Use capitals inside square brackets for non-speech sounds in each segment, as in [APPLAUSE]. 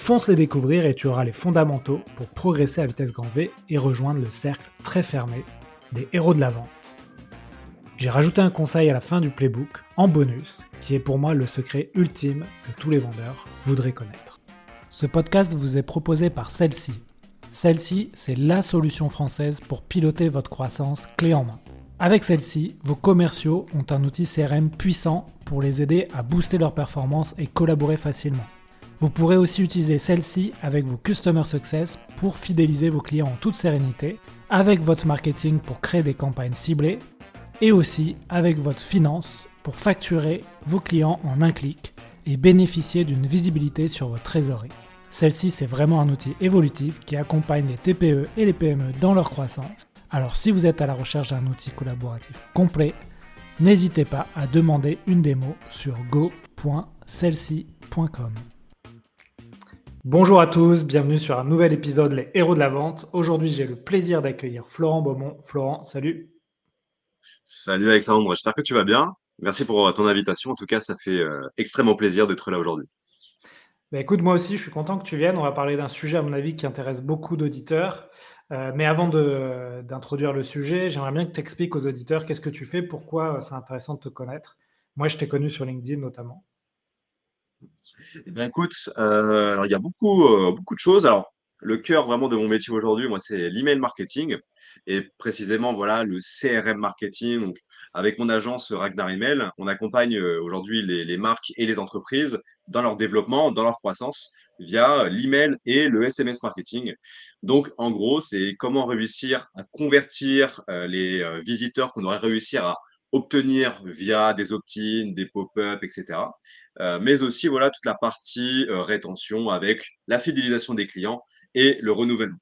Fonce les découvrir et tu auras les fondamentaux pour progresser à vitesse grand V et rejoindre le cercle très fermé des héros de la vente. J'ai rajouté un conseil à la fin du playbook, en bonus, qui est pour moi le secret ultime que tous les vendeurs voudraient connaître. Ce podcast vous est proposé par celle-ci. Celle-ci, c'est la solution française pour piloter votre croissance clé en main. Avec celle-ci, vos commerciaux ont un outil CRM puissant pour les aider à booster leur performance et collaborer facilement. Vous pourrez aussi utiliser celle-ci avec vos Customer Success pour fidéliser vos clients en toute sérénité, avec votre marketing pour créer des campagnes ciblées, et aussi avec votre finance pour facturer vos clients en un clic et bénéficier d'une visibilité sur votre trésorerie. Celle-ci, c'est vraiment un outil évolutif qui accompagne les TPE et les PME dans leur croissance. Alors si vous êtes à la recherche d'un outil collaboratif complet, n'hésitez pas à demander une démo sur go.celci.com. Bonjour à tous, bienvenue sur un nouvel épisode Les Héros de la Vente. Aujourd'hui, j'ai le plaisir d'accueillir Florent Beaumont. Florent, salut. Salut Alexandre, j'espère que tu vas bien. Merci pour euh, ton invitation. En tout cas, ça fait euh, extrêmement plaisir d'être là aujourd'hui. Bah, écoute, moi aussi, je suis content que tu viennes. On va parler d'un sujet, à mon avis, qui intéresse beaucoup d'auditeurs. Euh, mais avant d'introduire le sujet, j'aimerais bien que tu expliques aux auditeurs qu'est-ce que tu fais, pourquoi c'est intéressant de te connaître. Moi, je t'ai connu sur LinkedIn notamment. Eh bien, écoute, euh, alors il y a beaucoup, euh, beaucoup de choses. Alors, le cœur vraiment de mon métier aujourd'hui, moi, c'est l'email marketing et précisément, voilà, le CRM marketing. Donc, avec mon agence Ragnar Email, on accompagne euh, aujourd'hui les, marques et les entreprises dans leur développement, dans leur croissance via l'email et le SMS marketing. Donc, en gros, c'est comment réussir à convertir les visiteurs qu'on aurait réussi à obtenir via des opt-in, des pop-up, etc. Euh, mais aussi voilà toute la partie euh, rétention avec la fidélisation des clients et le renouvellement.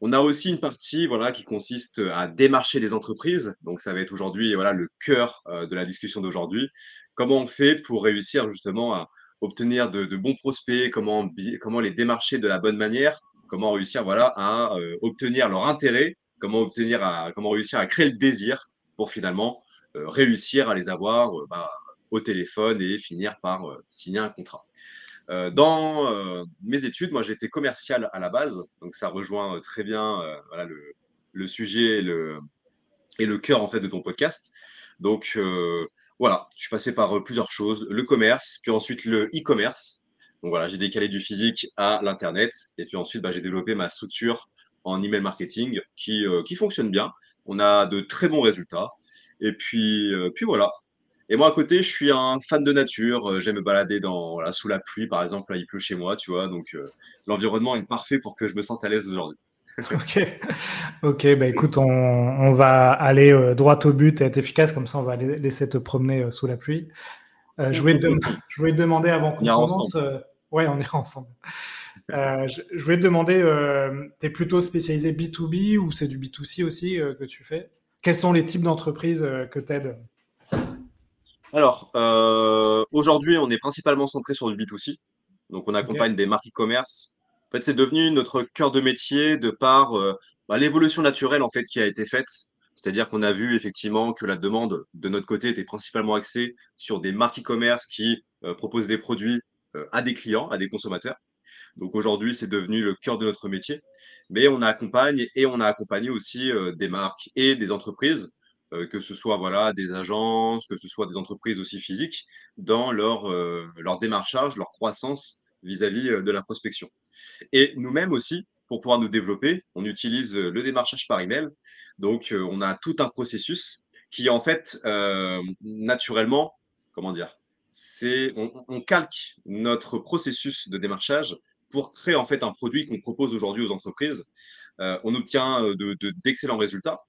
On a aussi une partie voilà qui consiste à démarcher des entreprises. Donc ça va être aujourd'hui voilà le cœur euh, de la discussion d'aujourd'hui. Comment on fait pour réussir justement à obtenir de, bons prospects, comment comment les démarcher de la bonne manière, comment réussir voilà à obtenir leur intérêt, comment obtenir à, comment réussir à créer le désir pour finalement réussir à les avoir bah, au téléphone et finir par euh, signer un contrat. Euh, dans euh, mes études, moi j'étais commercial à la base, donc ça rejoint très bien le, sujet et le, cœur en fait de ton podcast. Donc voilà, je suis passé par plusieurs choses, le commerce, puis ensuite le e-commerce. Donc voilà, j'ai décalé du physique à l'internet, et puis ensuite bah, j'ai développé ma structure en email marketing qui, qui fonctionne bien. On a de très bons résultats. Et puis, puis voilà, et moi, à côté, je suis un fan de nature. Euh, j'aime me balader dans, sous la pluie, par exemple. Là, il pleut chez moi, tu vois. Donc, euh, l'environnement est parfait pour que je me sente à l'aise aujourd'hui. [LAUGHS] ok, ok. Bah, écoute, on, va aller euh, droit au but et être efficace. Comme ça, on va laisser te promener sous la pluie. je, voulais te, je voulais te demander avant qu'on commence. ouais, on ira ensemble. je, je, voulais te demander, tu es plutôt spécialisé B2B ou c'est du B2C aussi que tu fais? Quels sont les types d'entreprises que tu aides alors, euh, aujourd'hui, on est principalement centré sur du B2C. Donc, on accompagne des marques e-commerce. En fait, c'est devenu notre cœur de métier de par euh, bah, l'évolution naturelle en fait qui a été faite. C'est-à-dire qu'on a vu effectivement que la demande de notre côté était principalement axée sur des marques e-commerce qui euh, proposent des produits à des clients, à des consommateurs. Donc aujourd'hui, c'est devenu le cœur de notre métier. Mais on accompagne et on a accompagné aussi des marques et des entreprises euh, que ce soit voilà, des agences, que ce soit des entreprises aussi physiques, dans leur, euh, leur démarchage, leur croissance vis-à-vis euh, de la prospection. Et nous-mêmes aussi, pour pouvoir nous développer, on utilise le démarchage par email. Donc, on a tout un processus qui, en fait, naturellement, comment dire, c'est on, calque notre processus de démarchage pour créer en fait un produit qu'on propose aujourd'hui aux entreprises. on obtient d'excellents de, résultats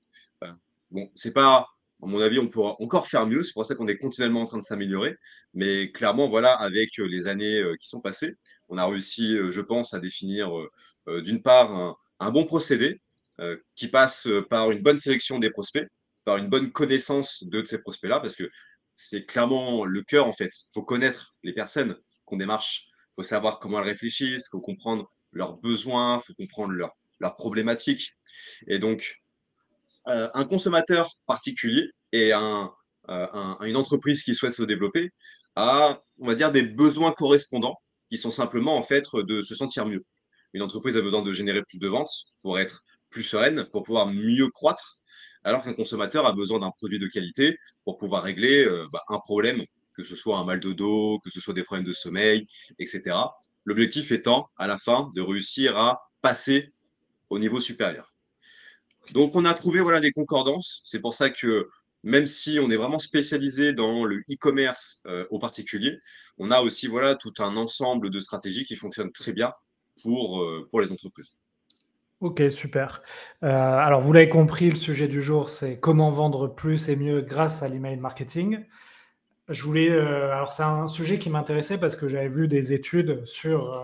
Bon, c'est pas, à mon avis, on pourra encore faire mieux. C'est pour ça qu'on est continuellement en train de s'améliorer. Mais clairement, voilà, avec euh, les années euh, qui sont passées, on a réussi, euh, je pense, à définir d'une part un, bon procédé qui passe par une bonne sélection des prospects, par une bonne connaissance de ces prospects-là, parce que c'est clairement le cœur en fait. Il faut connaître les personnes qu'on démarche, il faut savoir comment elles réfléchissent, il faut comprendre leurs besoins, il faut comprendre leurs, leurs problématiques. Et donc, euh, un consommateur particulier et euh, une entreprise qui souhaite se développer a, on va dire, des besoins correspondants qui sont simplement en fait de se sentir mieux. Une entreprise a besoin de générer plus de ventes pour être plus sereine, pour pouvoir mieux croître alors qu'un consommateur a besoin d'un produit de qualité pour pouvoir régler euh, bah, un problème, que ce soit un mal de dos, que ce soit des problèmes de sommeil, etc. L'objectif étant, à la fin, de réussir à passer au niveau supérieur. Donc, on a trouvé voilà, des concordances. C'est pour ça que même si on est vraiment spécialisé dans le e-commerce euh, au particulier, on a aussi voilà, tout un ensemble de stratégies qui fonctionnent très bien pour, euh, les entreprises. Ok, super. Euh, alors, vous l'avez compris, le sujet du jour, c'est comment vendre plus et mieux grâce à l'email marketing. Je voulais, euh, alors c'est un sujet qui m'intéressait parce que j'avais vu des études sur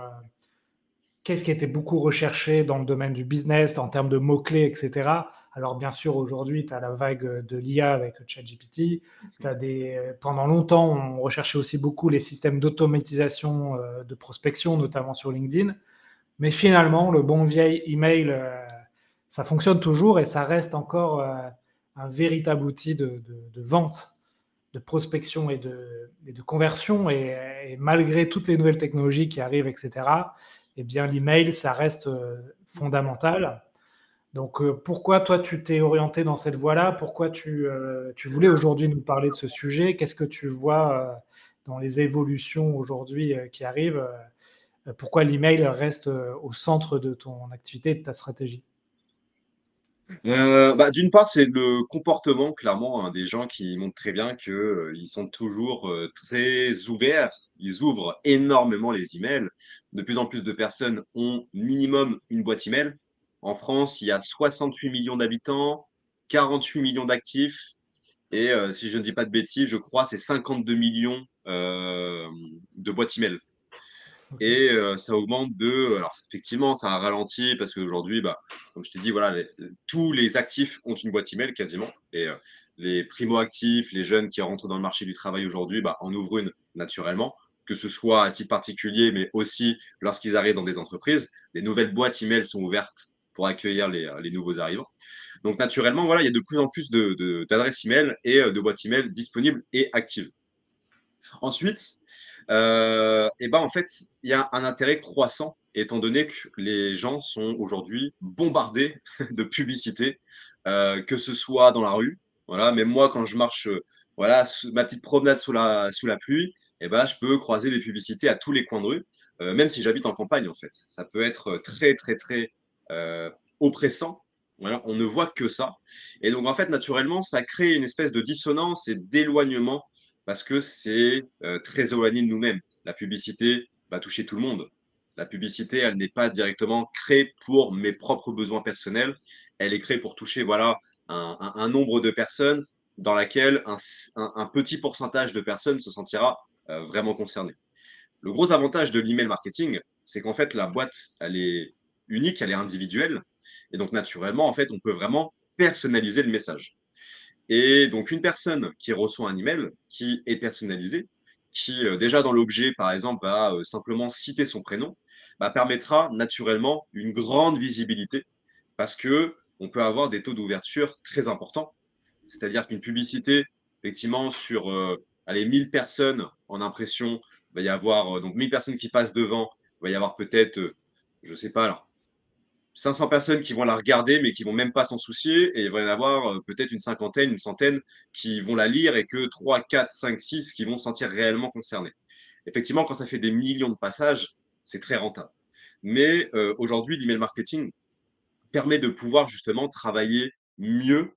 qu'est-ce qui était beaucoup recherché dans le domaine du business en termes de mots-clés, etc. Alors bien sûr, aujourd'hui, tu as la vague de l'IA avec ChatGPT. Des... Pendant longtemps, on recherchait aussi beaucoup les systèmes d'automatisation de prospection, notamment sur LinkedIn. Mais finalement, le bon vieil email, euh, ça fonctionne toujours et ça reste encore euh, un véritable outil de, vente, de prospection et de, conversion. Et, malgré toutes les nouvelles technologies qui arrivent, etc., eh bien, l'email, ça reste euh, fondamental. Donc, pourquoi toi, tu t'es orienté dans cette voie-là? Pourquoi tu, tu voulais aujourd'hui nous parler de ce sujet? Qu'est-ce que tu vois dans les évolutions aujourd'hui qui arrivent? Euh, pourquoi l'email reste euh, au centre de ton activité et de ta stratégie? Euh, bah, D'une part, c'est le comportement, clairement, hein, des gens qui montrent très bien qu'ils sont toujours très ouverts. Ils ouvrent énormément les emails. De plus en plus de personnes ont minimum une boîte email. En France, il y a 68 millions d'habitants, 48 millions d'actifs. Et si je ne dis pas de bêtises, je crois c'est 52 millions de boîtes email. Et euh, ça augmente de. Alors, effectivement, ça a ralenti parce qu'aujourd'hui, bah, comme je t'ai dit, voilà, tous les actifs ont une boîte email quasiment. Et euh, les primo-actifs, les jeunes qui rentrent dans le marché du travail aujourd'hui, bah, en ouvrent une naturellement, que ce soit à titre particulier, mais aussi lorsqu'ils arrivent dans des entreprises. Les nouvelles boîtes email sont ouvertes pour accueillir les, les nouveaux arrivants. Donc, naturellement, voilà, il y a de plus en plus d'adresses de, email et euh, de boîtes email disponibles et actives. Ensuite, euh, et ben en fait, il y a un intérêt croissant étant donné que les gens sont aujourd'hui bombardés [LAUGHS] de publicités, euh, que ce soit dans la rue. Voilà, même moi, quand je marche, euh, voilà, ma petite promenade sous la, sous la pluie, et ben, je peux croiser des publicités à tous les coins de rue, même si j'habite en campagne, en fait. Ça peut être très, très, très oppressant. Voilà, on ne voit que ça. Et donc, en fait, naturellement, ça crée une espèce de dissonance et d'éloignement parce que c'est euh, très éloigné de nous-mêmes. La publicité va toucher tout le monde. La publicité, elle n'est pas directement créée pour mes propres besoins personnels. Elle est créée pour toucher voilà, un, nombre de personnes dans laquelle un, petit pourcentage de personnes se sentira euh, vraiment concerné. Le gros avantage de l'email marketing, c'est qu'en fait, la boîte, elle est unique, elle est individuelle. Et donc, naturellement, en fait, on peut vraiment personnaliser le message. Et donc, une personne qui reçoit un email qui est personnalisé, qui euh, déjà dans l'objet, par exemple, va euh, simplement citer son prénom, bah, permettra naturellement une grande visibilité parce que on peut avoir des taux d'ouverture très importants. C'est-à-dire qu'une publicité, effectivement, sur euh, allez, 1000 personnes en impression, il va y avoir donc 1000 personnes qui passent devant, il va y avoir peut-être, je ne sais pas, là, 500 personnes qui vont la regarder, mais qui vont même pas s'en soucier, et il va y en avoir euh, peut-être une cinquantaine, une centaine qui vont la lire, et que 3, 4, 5, 6 qui vont se sentir réellement concernés. Effectivement, quand ça fait des millions de passages, c'est très rentable. Mais euh, aujourd'hui, l'email marketing permet de pouvoir justement travailler mieux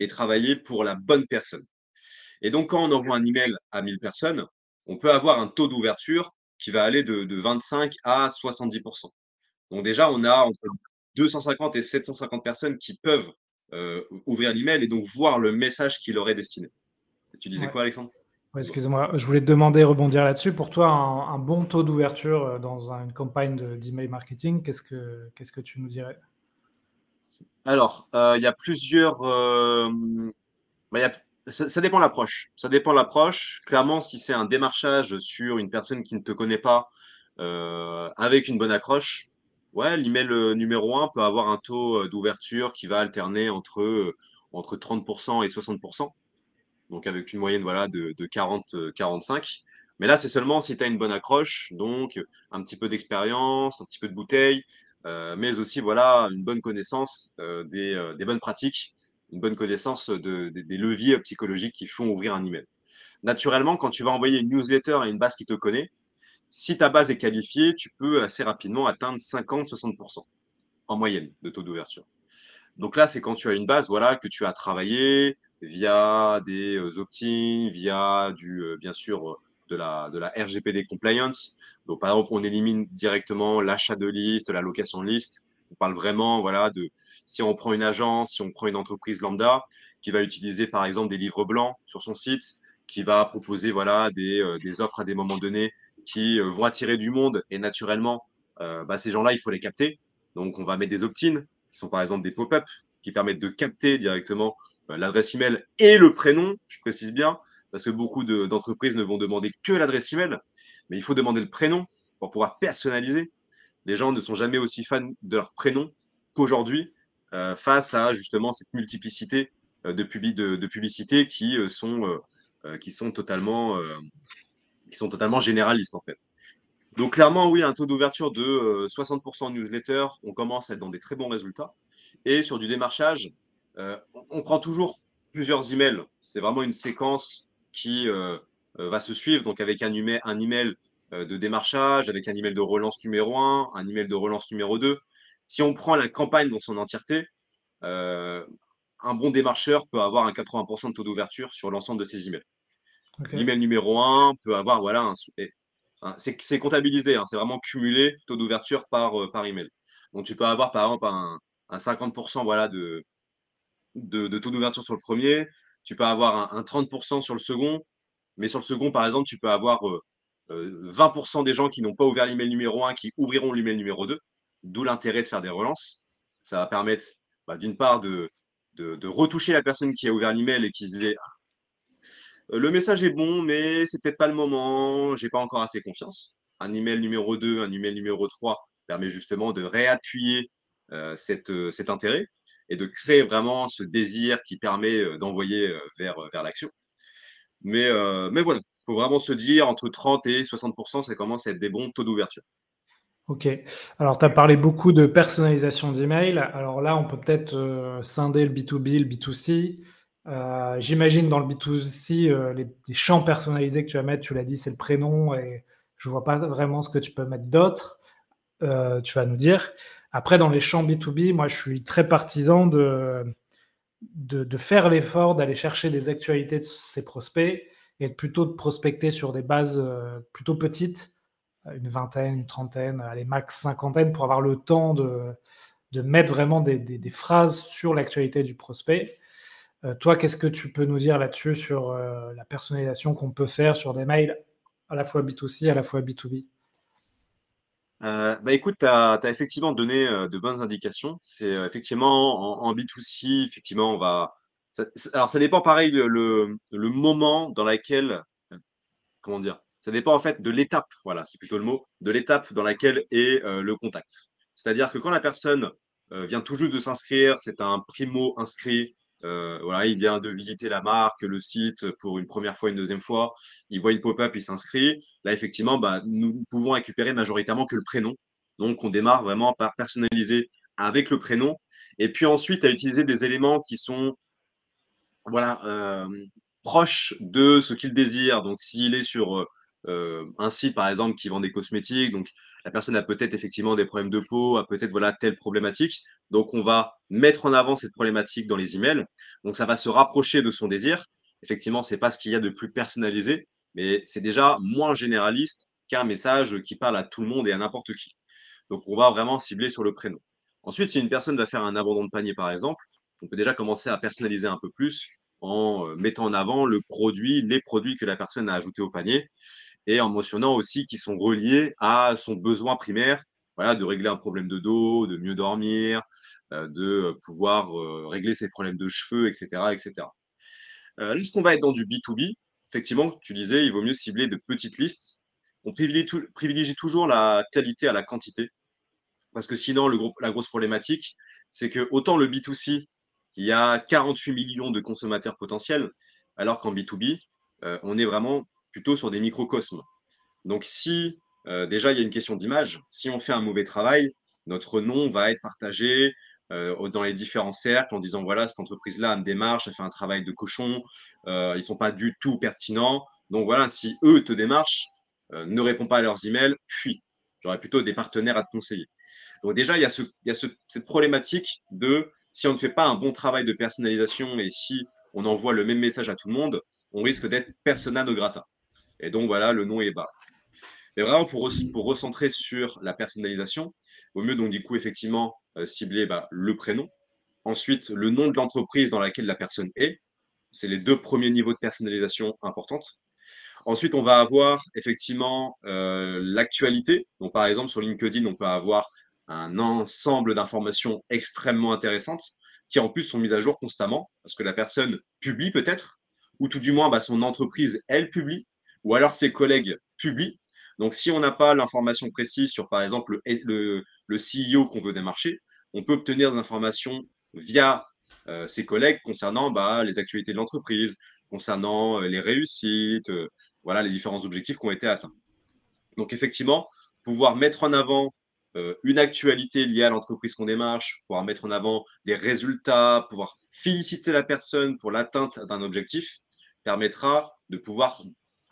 et travailler pour la bonne personne. Et donc, quand on envoie un email à 1000 personnes, on peut avoir un taux d'ouverture qui va aller de, de 25 à 70%. Donc déjà, on a entre 250 et 750 personnes qui peuvent euh, ouvrir l'email et donc voir le message qui leur est destiné. Tu disais quoi, Alexandre? Excuse-moi, je voulais te demander, rebondir là-dessus. Pour toi, un, bon taux d'ouverture euh, dans une campagne d'email marketing, qu'est-ce que, qu'est-ce que tu nous dirais? Alors, euh, il y a plusieurs. euh, bah, il y a- ça, ça dépend de l'approche. Ça dépend de l'approche. Clairement, si c'est un démarchage sur une personne qui ne te connaît pas, euh, avec une bonne accroche, ouais, l'email euh, numéro un peut avoir un taux euh, d'ouverture qui va alterner entre, euh, entre 30% et 60%. Donc avec une moyenne voilà, de, de 40-45. Mais là, c'est seulement si tu as une bonne accroche, donc un petit peu d'expérience, un petit peu de bouteille, mais aussi voilà, une bonne connaissance des, bonnes pratiques, une bonne connaissance de, de, des leviers psychologiques qui font ouvrir un email. Naturellement, quand tu vas envoyer une newsletter à une base qui te connaît, si ta base est qualifiée, tu peux assez rapidement atteindre 50-60% en moyenne de taux d'ouverture. Donc là, c'est quand tu as une base voilà, que tu as travaillé via des euh, opt-in, via du, euh, bien sûr, euh, de la, de la RGPD compliance. Donc, par exemple, on élimine directement l'achat de liste, la location de liste. On parle vraiment, voilà, de si on prend une agence, si on prend une entreprise lambda qui va utiliser, par exemple, des livres blancs sur son site, qui va proposer, voilà, des, des offres à des moments donnés qui euh, vont attirer du monde et naturellement, euh, bah, ces gens-là, il faut les capter. Donc, on va mettre des opt-in qui sont par exemple des pop-up qui permettent de capter directement euh, l'adresse email et le prénom, je précise bien, parce que beaucoup de, d'entreprises ne vont demander que l'adresse email, mais il faut demander le prénom pour pouvoir personnaliser. Les gens ne sont jamais aussi fans de leur prénom qu'aujourd'hui face à justement cette multiplicité de, publi- de, de publicités qui sont, qui sont totalement, qui sont totalement généralistes en fait. Donc clairement, oui, un taux d'ouverture de euh, 60% en newsletter, on commence à être dans des très bons résultats. Et sur du démarchage, euh, on, prend toujours plusieurs emails. C'est vraiment une séquence qui euh, euh, va se suivre, donc avec un, email, un email euh, de démarchage, avec un email de relance numéro 1, un email de relance numéro 2. Si on prend la campagne dans son entièreté, euh, un bon démarcheur peut avoir un 80% de taux d'ouverture sur l'ensemble de ses emails. L'email numéro 1 peut avoir voilà, un, hein, c'est comptabilisé, hein, c'est vraiment cumulé taux d'ouverture par, euh, par email. Donc tu peux avoir par exemple un, un 50% voilà, de, de, taux d'ouverture sur le premier, tu peux avoir un, un 30% sur le second, mais sur le second, par exemple, tu peux avoir euh, euh, 20% des gens qui n'ont pas ouvert l'email numéro 1 qui ouvriront l'email numéro 2, d'où l'intérêt de faire des relances. Ça va permettre bah, d'une part de, de, de retoucher la personne qui a ouvert l'email et qui se disait le message est bon, mais c'est peut-être pas le moment, j'ai pas encore assez confiance. Un email numéro 2, un email numéro 3 permet justement de réappuyer euh, euh, cet intérêt et de créer vraiment ce désir qui permet euh, d'envoyer euh, vers, l'action. Mais, euh, voilà, il faut vraiment se dire entre 30 et 60%, ça commence à être des bons taux d'ouverture. Ok. Alors, tu as parlé beaucoup de personnalisation d'email. Alors là, on peut peut-être euh, scinder le B2B, le B2C. Euh, J'imagine dans le B2C, euh, les, champs personnalisés que tu vas mettre, tu l'as dit, c'est le prénom et je vois pas vraiment ce que tu peux mettre d'autre. Euh, tu vas nous dire. Après, dans les champs B2B, moi, je suis très partisan de, de, faire l'effort d'aller chercher des actualités de ces prospects et plutôt de prospecter sur des bases plutôt petites, une vingtaine, une trentaine, allez, max cinquantaine, pour avoir le temps de, de mettre vraiment des phrases sur l'actualité du prospect. Euh, toi, qu'est-ce que tu peux nous dire là-dessus sur euh, la personnalisation qu'on peut faire sur des mails à la fois B2C, à la fois B2B Euh, bah écoute, tu as, effectivement donné de bonnes indications. C'est effectivement en, en, B2C, effectivement, on va. Ça, alors, ça dépend pareil le, moment dans laquelle. Comment dire Ça dépend en fait de l'étape, voilà, c'est plutôt le mot, de l'étape dans laquelle est le contact. C'est-à-dire que quand la personne vient tout juste de s'inscrire, c'est un primo inscrit, euh, il vient de visiter la marque, le site pour une première fois, une deuxième fois. Il voit une pop-up, il s'inscrit. Là, effectivement, bah, nous pouvons récupérer majoritairement que le prénom. Donc, on démarre vraiment par personnaliser avec le prénom. Et puis ensuite, à utiliser des éléments qui sont voilà, euh, proches de ce qu'il désire. Donc, s'il est sur euh, un site, par exemple, qui vend des cosmétiques, donc la personne a peut-être effectivement des problèmes de peau, a peut-être voilà telle problématique. Donc on va mettre en avant cette problématique dans les emails. Donc ça va se rapprocher de son désir. Effectivement, c'est pas ce qu'il y a de plus personnalisé, mais c'est déjà moins généraliste qu'un message qui parle à tout le monde et à n'importe qui. Donc on va vraiment cibler sur le prénom. Ensuite, si une personne va faire un abandon de panier par exemple, on peut déjà commencer à personnaliser un peu plus en mettant en avant le produit, les produits que la personne a ajoutés au panier et en mentionnant aussi qu'ils sont reliés à son besoin primaire. voilà, de régler un problème de dos, de mieux dormir, de pouvoir régler ses problèmes de cheveux, etc. etc. Lorsqu'on va être dans du B2B, effectivement, tu disais, il vaut mieux cibler de petites listes. On privilégie, toujours la qualité à la quantité. Parce que sinon, le la grosse problématique, c'est que autant le B2C, il y a 48 millions de consommateurs potentiels, alors qu'en B2B, on est vraiment plutôt sur des microcosmes. Donc, si euh, déjà il y a une question d'image, si on fait un mauvais travail, notre nom va être partagé euh, dans les différents cercles en disant voilà, cette entreprise-là me démarche, elle fait un travail de cochon, euh, ils ne sont pas du tout pertinents. Donc voilà, si eux te démarchent, ne répondent pas à leurs emails, fuis. J'aurais plutôt des partenaires à te conseiller. Donc déjà, il y a, ce, il y a cette problématique de si on ne fait pas un bon travail de personnalisation et si on envoie le même message à tout le monde, on risque d'être persona non grata. Et donc voilà, le nom est bas. Mais vraiment, pour, pour recentrer sur la personnalisation, vaut mieux donc du coup effectivement euh, cibler bah, le prénom, ensuite le nom de l'entreprise dans laquelle la personne est. C'est les deux premiers niveaux de personnalisation importantes. Ensuite, on va avoir effectivement euh, l'actualité. Donc, par exemple, sur LinkedIn, on peut avoir un ensemble d'informations extrêmement intéressantes qui, en plus, sont mises à jour constamment parce que la personne publie peut-être, ou tout du moins, bah, son entreprise, elle publie, ou alors ses collègues publient. Donc, si on n'a pas l'information précise sur, par exemple, le, le, CEO qu'on veut démarcher, on peut obtenir des informations via euh, ses collègues concernant bah, les actualités de l'entreprise, concernant euh, les réussites, euh, voilà, les différents objectifs qui ont été atteints. Donc, effectivement, pouvoir mettre en avant une actualité liée à l'entreprise qu'on démarche, pouvoir mettre en avant des résultats, pouvoir féliciter la personne pour l'atteinte d'un objectif, permettra de pouvoir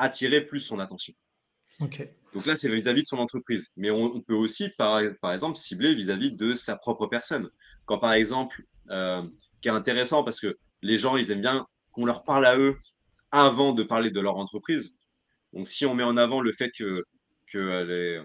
attirer plus son attention. Donc là, c'est vis-à-vis de son entreprise. Mais on, peut aussi, par, par, exemple, cibler vis-à-vis de sa propre personne. Quand, par exemple, euh, ce qui est intéressant, parce que les gens, ils aiment bien qu'on leur parle à eux avant de parler de leur entreprise. Donc, si on met en avant le fait que, que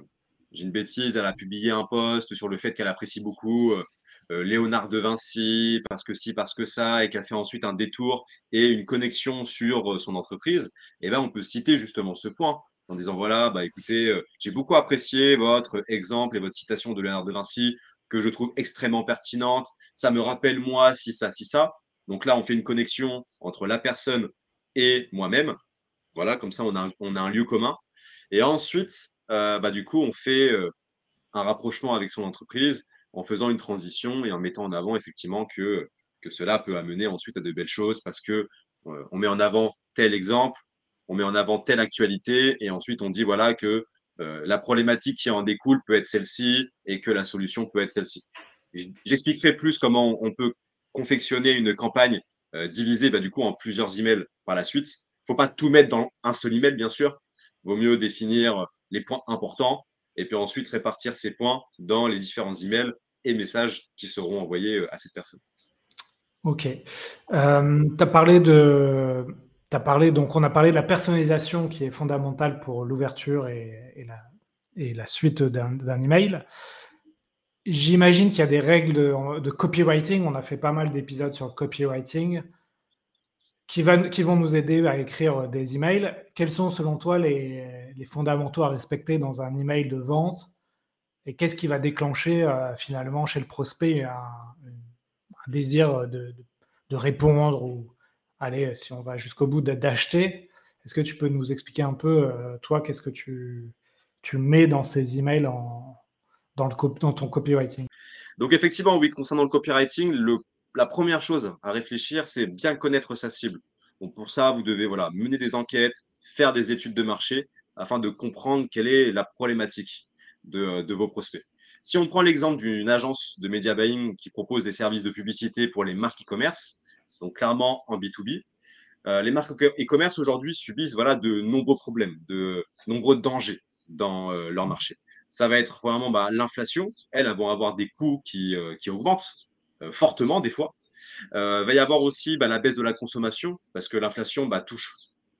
j'ai une bêtise, elle a publié un post sur le fait qu'elle apprécie beaucoup euh, Léonard de Vinci, parce que si, parce que ça, et qu'elle fait ensuite un détour et une connexion sur son entreprise, et eh ben, on peut citer justement ce point en disant voilà, bah écoutez, euh, j'ai beaucoup apprécié votre exemple et votre citation de Léonard de Vinci que je trouve extrêmement pertinente. Ça me rappelle moi si ça, si ça. Donc là, on fait une connexion entre la personne et moi-même. Voilà, comme ça, on a, un, on a un lieu commun. Et ensuite, euh, bah, du coup, on fait euh, un rapprochement avec son entreprise en faisant une transition et en mettant en avant effectivement que, cela peut amener ensuite à de belles choses parce que on met en avant tel exemple, on met en avant telle actualité et ensuite on dit voilà que euh, la problématique qui en découle peut être celle-ci et que la solution peut être celle-ci. J'expliquerai plus comment on peut confectionner une campagne euh, divisée bah, du coup en plusieurs emails par la suite. Il ne faut pas tout mettre dans un seul email, bien sûr. Il vaut mieux définir les points importants et puis ensuite répartir ces points dans les différents emails et messages qui seront envoyés euh, à cette personne. Ok. tu as parlé de, parlé, donc on a parlé de la personnalisation qui est fondamentale pour l'ouverture et, la, suite d'un email. J'imagine qu'il y a des règles de, copywriting. On a fait pas mal d'épisodes sur copywriting qui, qui, vont nous aider à écrire des emails. Quels sont selon toi les, fondamentaux à respecter dans un email de vente et qu'est-ce qui va déclencher euh, finalement chez le prospect un, désir de, répondre ou, allez, si on va jusqu'au bout d'acheter, est-ce que tu peux nous expliquer un peu, euh, toi, qu'est-ce que tu, mets dans ces emails dans, le, dans ton copywriting? Donc effectivement, oui, concernant le copywriting, la première chose à réfléchir, c'est bien connaître sa cible. Donc pour ça, vous devez voilà, mener des enquêtes, faire des études de marché afin de comprendre quelle est la problématique de, de vos prospects. Si on prend l'exemple d'une agence de media buying qui propose des services de publicité pour les marques e-commerce, donc clairement en B2B. Euh, les marques e-commerce aujourd'hui subissent voilà, de nombreux problèmes, de nombreux dangers dans euh, leur marché. Ça va être vraiment bah, l'inflation. Elles, vont avoir des coûts qui, euh, augmentent fortement des fois. Il va y avoir aussi bah, la baisse de la consommation parce que l'inflation bah, touche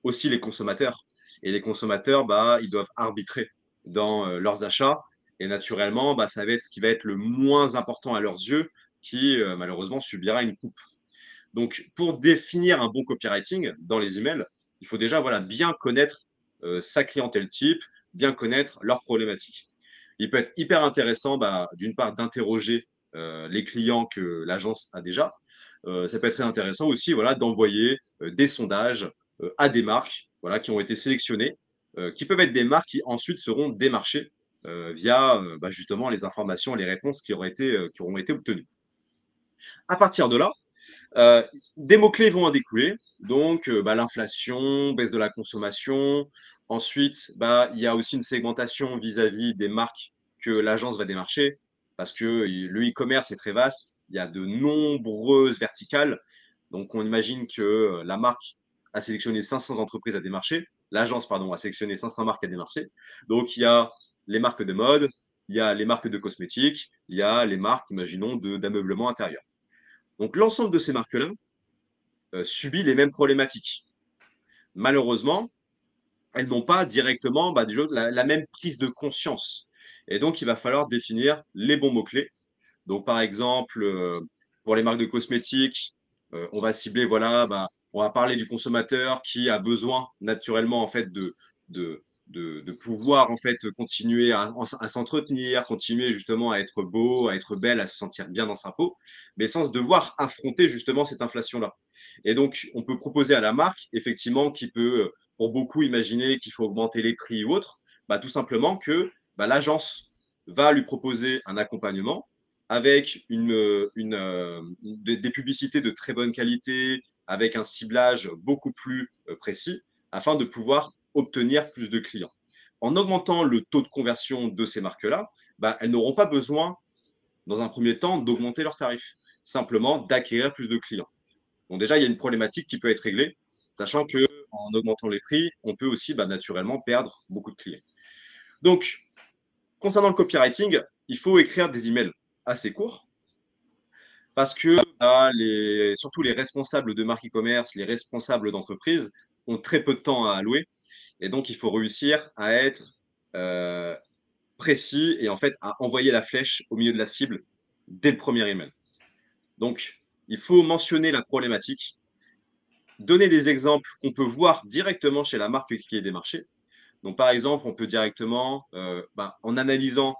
aussi les consommateurs. Et les consommateurs, ils doivent arbitrer dans leurs achats. Et naturellement, bah, ça va être ce qui va être le moins important à leurs yeux qui, malheureusement, subira une coupe. Donc, pour définir un bon copywriting dans les emails, il faut déjà voilà, bien connaître euh, sa clientèle type, bien connaître leurs problématiques. il peut être hyper intéressant, bah, d'une part, d'interroger les clients que l'agence a déjà. ça peut être très intéressant aussi voilà, d'envoyer des sondages à des marques voilà, qui ont été sélectionnées, qui peuvent être des marques qui ensuite seront démarchées via bah, justement les informations, les réponses qui, auront été obtenues. À partir de là, euh, des mots-clés vont en découler. Donc, euh, bah, l'inflation, baisse de la consommation. Ensuite, bah, il y a aussi une segmentation vis-à-vis des marques que l'agence va démarcher parce que le e-commerce est très vaste. Il y a de nombreuses verticales. Donc, on imagine que euh, la marque a sélectionné 500 entreprises à démarcher. L'agence, pardon, a sélectionné 500 marques à démarcher. Donc, il y a les marques de mode, il y a les marques de cosmétiques, il y a les marques, imaginons, d'ameublement intérieur. Donc l'ensemble de ces marques-là euh, subit les mêmes problématiques. Malheureusement, elles n'ont pas directement bah, la, même prise de conscience. Et donc, il va falloir définir les bons mots-clés. Donc, par exemple, euh, pour les marques de cosmétiques, euh, on va cibler, voilà, bah, on va parler du consommateur qui a besoin naturellement en fait de, pouvoir en fait continuer à, s'entretenir, continuer justement à être beau, à être belle, à se sentir bien dans sa peau, mais sans devoir affronter justement cette inflation-là. Et donc, on peut proposer à la marque, effectivement, qui peut, pour beaucoup, imaginer qu'il faut augmenter les prix ou autre, bah, tout simplement que bah, l'agence va lui proposer un accompagnement avec une, euh, des publicités de très bonne qualité, avec un ciblage beaucoup plus euh, précis, afin de pouvoir obtenir plus de clients. En augmentant le taux de conversion de ces marques-là, bah, elles n'auront pas besoin, dans un premier temps, d'augmenter leurs tarifs, simplement d'acquérir plus de clients. Donc déjà, il y a une problématique qui peut être réglée, sachant que en augmentant les prix, on peut aussi bah, naturellement perdre beaucoup de clients. Donc, concernant le copywriting, il faut écrire des emails assez courts, parce que bah, surtout les responsables de marque e-commerce, les responsables d'entreprise ont très peu de temps à allouer et donc, il faut réussir à être euh, précis et en fait à envoyer la flèche au milieu de la cible dès le premier email. Donc, il faut mentionner la problématique, donner des exemples qu'on peut voir directement chez la marque qui est démarchée. Donc, par exemple, on peut directement, euh, bah, en analysant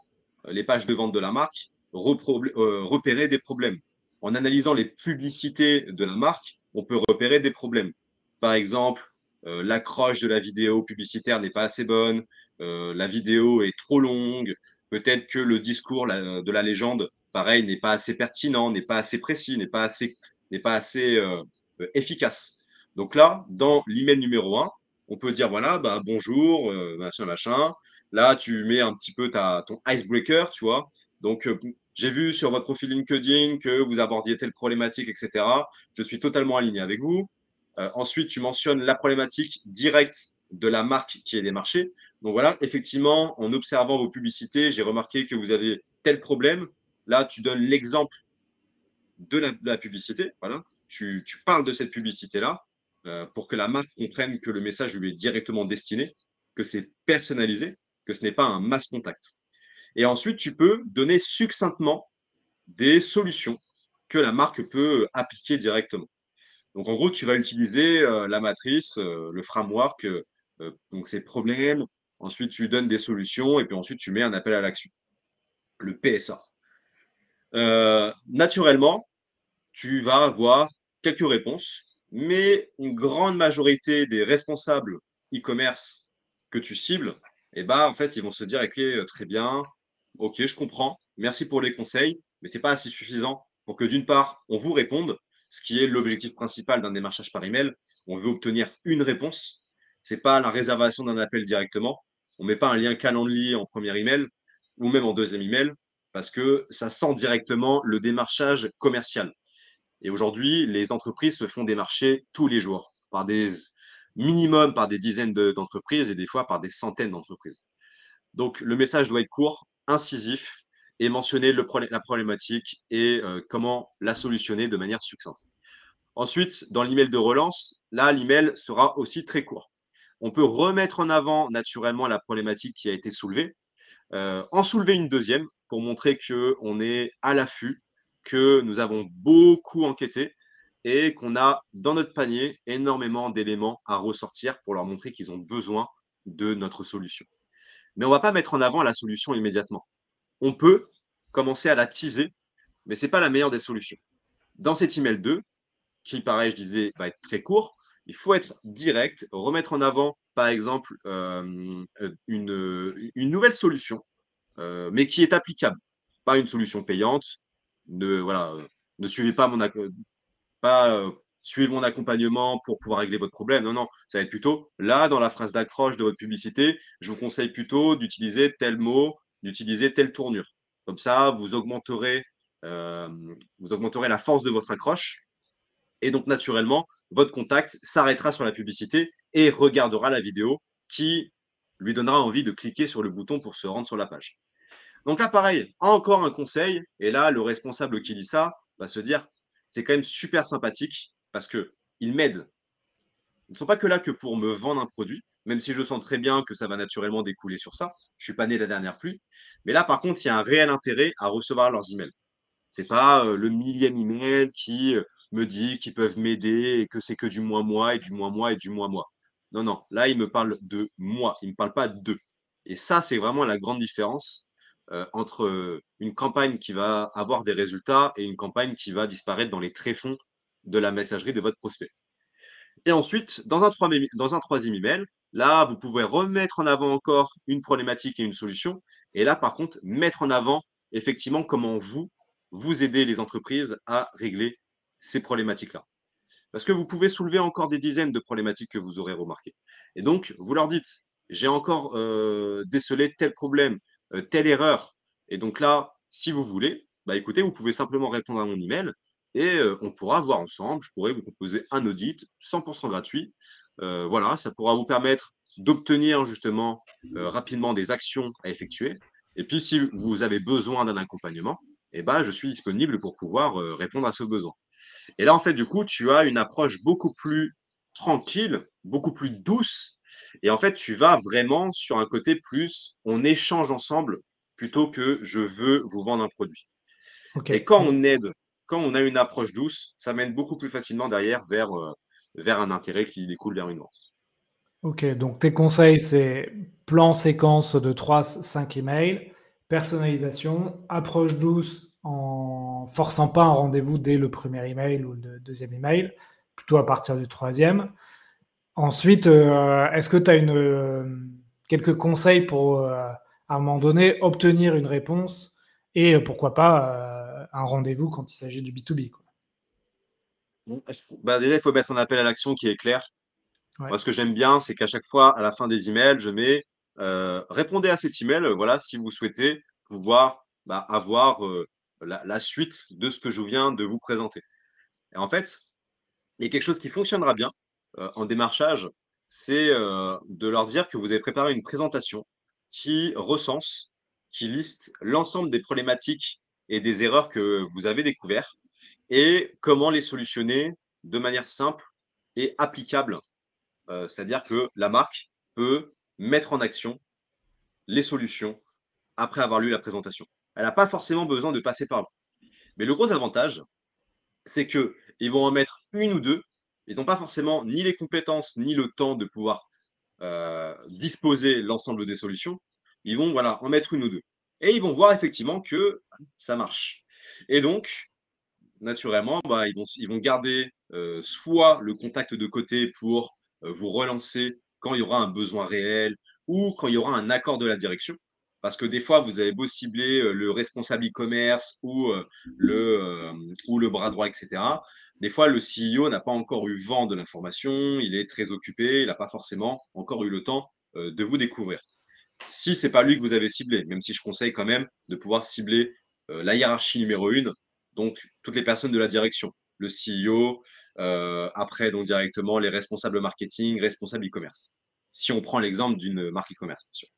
les pages de vente de la marque, euh, repérer des problèmes. En analysant les publicités de la marque, on peut repérer des problèmes. Par exemple, euh, l'accroche de la vidéo publicitaire n'est pas assez bonne, euh, la vidéo est trop longue, peut-être que le discours de la légende, pareil, n'est pas assez pertinent, n'est pas assez précis, n'est pas assez, n'est pas assez euh, efficace. Donc là, dans l'email numéro 1, on peut dire voilà, bah, bonjour, machin, machin. Là, tu mets un petit peu ta, ton icebreaker, tu vois. Donc, j'ai vu sur votre profil LinkedIn que vous abordiez telle problématique, etc. Je suis totalement aligné avec vous. Euh, ensuite, tu mentionnes la problématique directe de la marque qui est démarchée. Donc voilà, effectivement, en observant vos publicités, j'ai remarqué que vous avez tel problème. Là, tu donnes l'exemple de la, publicité. Voilà, tu, parles de cette publicité-là euh, pour que la marque comprenne que le message lui est directement destiné, que c'est personnalisé, que ce n'est pas un mass contact. Et ensuite, tu peux donner succinctement des solutions que la marque peut appliquer directement. Donc, en gros, tu vas utiliser euh, la matrice, euh, le framework, euh, donc ces problèmes. Ensuite, tu donnes des solutions et puis ensuite, tu mets un appel à l'action, le PSA. naturellement, tu vas avoir quelques réponses, mais une grande majorité des responsables e-commerce que tu cibles, eh ben, en fait, ils vont se dire, OK, très bien, OK, je comprends, merci pour les conseils, mais ce n'est pas assez suffisant pour que d'une part, on vous réponde ce qui est l'objectif principal d'un démarchage par email. On veut obtenir une réponse. Ce n'est pas la réservation d'un appel directement. On ne met pas un lien calendrier en premier email ou même en deuxième email parce que ça sent directement le démarchage commercial. Et aujourd'hui, les entreprises se font démarcher tous les jours par des minimum par des dizaines d'entreprises et des fois par des centaines d'entreprises. Donc le message doit être court, incisif et mentionner la problématique et euh, comment la solutionner de manière succincte. Ensuite, dans l'email de relance, là, l'email sera aussi très court. On peut remettre en avant naturellement la problématique qui a été soulevée, euh, en soulever une deuxième pour montrer qu'on est à l'affût, que nous avons beaucoup enquêté et qu'on a dans notre panier énormément d'éléments à ressortir pour leur montrer qu'ils ont besoin de notre solution. Mais on va pas mettre en avant la solution immédiatement. On peut commencer à la teaser, mais ce n'est pas la meilleure des solutions. Dans cet email 2, qui, pareil, je disais, va être très court, il faut être direct, remettre en avant, par exemple, euh, une, une, nouvelle solution, euh, mais qui est applicable. Pas une solution payante. Ne, voilà, ne suivez pas mon, pas, euh, suivez mon accompagnement pour pouvoir régler votre problème. Non, non, ça va être plutôt là, dans la phrase d'accroche de votre publicité, je vous conseille plutôt d'utiliser tel mot, d'utiliser telle tournure. Comme ça, vous augmenterez, vous augmenterez la force de votre accroche et donc, naturellement, votre contact s'arrêtera sur la publicité et regardera la vidéo qui lui donnera envie de cliquer sur le bouton pour se rendre sur la page. Donc là, pareil, encore un conseil. Et là, le responsable qui dit ça va se dire, c'est quand même super sympathique parce qu'ils m'aident. Ils ne sont pas que là que pour me vendre un produit, même si je sens très bien que ça va naturellement découler sur ça. Je ne suis pas né la dernière pluie. Mais là, par contre, il y a un réel intérêt à recevoir leurs emails. Ce n'est pas euh, le millième email qui euh, me dit qu'ils peuvent m'aider et que c'est que du moins moi et du moins moi et du moins moi. Non, non, là, il me parle de moi, il ne me parle pas d'eux. Et ça, c'est vraiment la grande différence euh, entre une campagne qui va avoir des résultats et une campagne qui va disparaître dans les tréfonds de la messagerie de votre prospect. Et ensuite, dans un, troisième email, là, vous pouvez remettre en avant encore une problématique et une solution. Et là, par contre, mettre en avant effectivement comment vous, vous aidez les entreprises à régler ces problématiques-là. Parce que vous pouvez soulever encore des dizaines de problématiques que vous aurez remarquées. Et donc, vous leur dites, j'ai encore euh, décelé tel problème, euh, telle erreur. Et donc là, si vous voulez, bah écoutez, vous pouvez simplement répondre à mon email et on pourra voir ensemble. Je pourrais vous proposer un audit 100% gratuit. voilà, ça pourra vous permettre d'obtenir justement rapidement des actions à effectuer. Et puis, si vous avez besoin d'un accompagnement, eh ben, je suis disponible pour pouvoir répondre à ce besoin. Et là, en fait, du coup, tu as une approche beaucoup plus tranquille, beaucoup plus douce. Et en fait, tu vas vraiment sur un côté plus, on échange ensemble plutôt que je veux vous vendre un produit. Et quand on aide, quand on a une approche douce, ça mène beaucoup plus facilement derrière vers, euh, vers un intérêt qui découle vers une vente. Ok, donc tes conseils, c'est plan séquence de 3-5 emails, personnalisation, approche douce en forçant pas un rendez-vous dès le premier email ou le deuxième email, plutôt à partir du troisième. Ensuite, euh, est-ce que tu as une, euh, quelques conseils pour, à un moment donné, obtenir une réponse et pourquoi pas un rendez-vous quand il s'agit du B2B bah, Déjà, il faut mettre un appel à l'action qui est clair. Moi, ce que j'aime bien, c'est qu'à chaque fois, à la fin des emails, je mets répondez à cet email, voilà, si vous souhaitez pouvoir bah, avoir la, suite de ce que je viens de vous présenter. Et en fait, il y a quelque chose qui fonctionnera bien euh, en démarchage, c'est euh, de leur dire que vous avez préparé une présentation qui recense, qui liste l'ensemble des problématiques et des erreurs que vous avez découvertes et comment les solutionner de manière simple et applicable. Euh, c'est-à-dire que la marque peut mettre en action les solutions après avoir lu la présentation. Elle n'a pas forcément besoin de passer par vous. Mais le gros avantage, c'est qu'ils vont en mettre une ou deux. Ils n'ont pas forcément ni les compétences ni le temps de pouvoir euh, disposer l'ensemble des solutions. Ils vont voilà, en mettre une ou deux. Et ils vont voir effectivement que ça marche. Et donc, naturellement, bah, ils, vont, garder euh, soit le contact de côté pour euh, vous relancer quand il y aura un besoin réel ou quand il y aura un accord de la direction. Parce que des fois, vous avez beau cibler euh, le responsable e-commerce ou, le, ou le bras droit, etc. Des fois, le CEO n'a pas encore eu vent de l'information, il est très occupé, il n'a pas forcément encore eu le temps de vous découvrir. Si ce n'est pas lui que vous avez ciblé, même si je conseille quand même de pouvoir cibler la hiérarchie numéro une, donc toutes les personnes de la direction, le CEO, après donc directement les responsables marketing, responsables e-commerce. Si on prend l'exemple d'une marque e-commerce, bien sûr.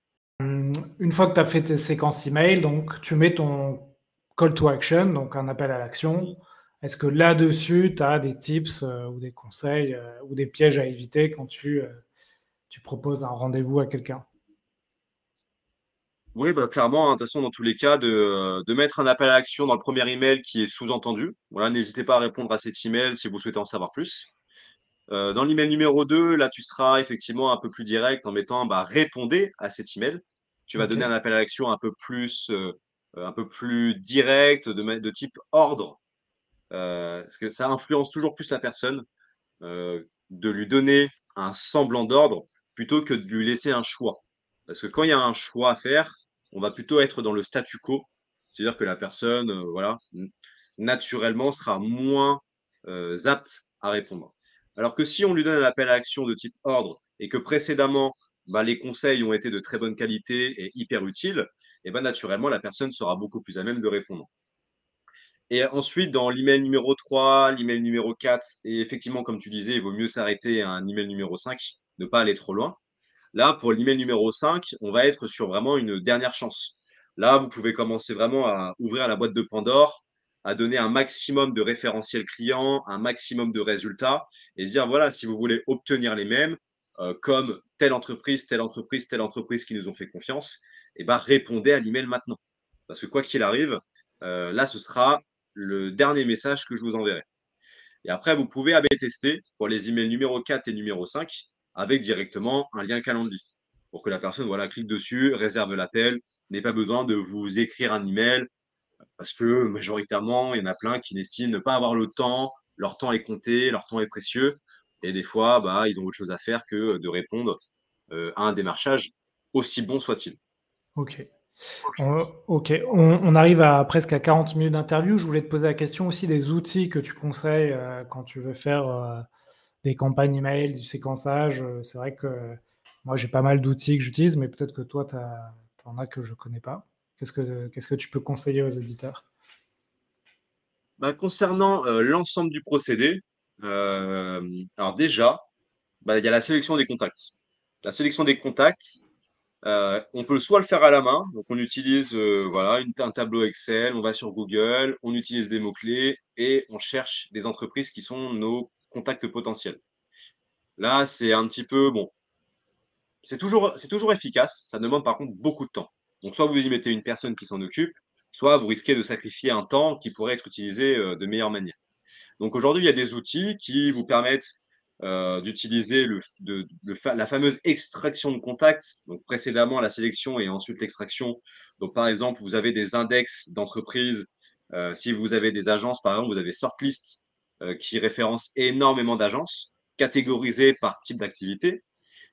Hum, une fois que tu as fait tes séquences email, donc tu mets ton call to action, donc un appel à l'action. Est-ce que là-dessus, tu as des tips euh, ou des conseils euh, ou des pièges à éviter quand euh, tu proposes un rendez-vous à quelqu'un? Oui, bah, clairement, hein, de toute façon, dans tous les cas, de, de, mettre un appel à l'action dans le premier email qui est sous-entendu. Voilà, n'hésitez pas à répondre à cet email si vous souhaitez en savoir plus. dans l'email numéro 2, là, tu seras effectivement un peu plus direct en mettant bah, répondez à cet email. tu vas donner un appel à l'action un peu plus, un peu plus direct, de, de type ordre, parce que ça influence toujours plus la personne, de lui donner un semblant d'ordre plutôt que de lui laisser un choix. Parce que quand il y a un choix à faire, on va plutôt être dans le statu quo, c'est-à-dire que la personne, voilà, naturellement sera moins apte à répondre. Alors que si on lui donne un appel à action de type ordre et que précédemment, bah, les conseils ont été de très bonne qualité et hyper utiles, et ben naturellement, la personne sera beaucoup plus à même de répondre. Et ensuite, dans l'email numéro 3, l'email numéro 4, et effectivement, comme tu disais, il vaut mieux s'arrêter à un email numéro 5, ne pas aller trop loin. Là, pour l'email numéro 5, on va être sur vraiment une dernière chance. Là, vous pouvez commencer vraiment à ouvrir la boîte de Pandore, à donner un maximum de référentiels clients, un maximum de résultats et dire voilà, si vous voulez obtenir les mêmes, euh, comme telle entreprise, telle entreprise, telle entreprise qui nous ont fait confiance, eh ben, répondez à l'email maintenant. Parce que quoi qu'il arrive, euh, là, ce sera le dernier message que je vous enverrai. Et après, vous pouvez AB tester pour les emails numéro 4 et numéro 5 avec directement un lien calendrier pour que la personne voilà, clique dessus, réserve l'appel, n'ait pas besoin de vous écrire un email, parce que majoritairement, il y en a plein qui n'estiment ne pas avoir le temps, leur temps est compté, leur temps est précieux, et des fois, bah, ils ont autre chose à faire que de répondre euh, à un démarchage, aussi bon soit-il. Ok. ok, on, arrive à presque à 40 minutes d'interview. Je voulais te poser la question aussi des outils que tu conseilles euh, quand tu veux faire euh, des campagnes email, du séquençage. C'est vrai que moi, j'ai pas mal d'outils que j'utilise, mais peut-être que toi, tu en as que je ne connais pas. Qu'est-ce que, que tu peux conseiller aux auditeurs bah, Concernant euh, l'ensemble du procédé, euh, alors déjà, bah, il y a la sélection des contacts. La sélection des contacts, euh, on peut soit le faire à la main, donc on utilise voilà, un tableau Excel, on va sur Google, on utilise des mots-clés et on cherche des entreprises qui sont nos contacts potentiels. Là, c'est un petit peu, bon, c'est toujours, c'est toujours efficace, ça demande par contre beaucoup de temps. Donc, soit vous y mettez une personne qui s'en occupe, soit vous risquez de sacrifier un temps qui pourrait être utilisé euh, de meilleure manière. Donc, aujourd'hui, il y a des outils qui vous permettent euh, d'utiliser la fameuse extraction de contacts, donc précédemment la sélection et ensuite l'extraction. Donc, par exemple, vous avez des index d'entreprises. Euh, si vous avez des agences, par exemple, vous avez Sortlist qui référence énormément d'agences catégorisées par type d'activité.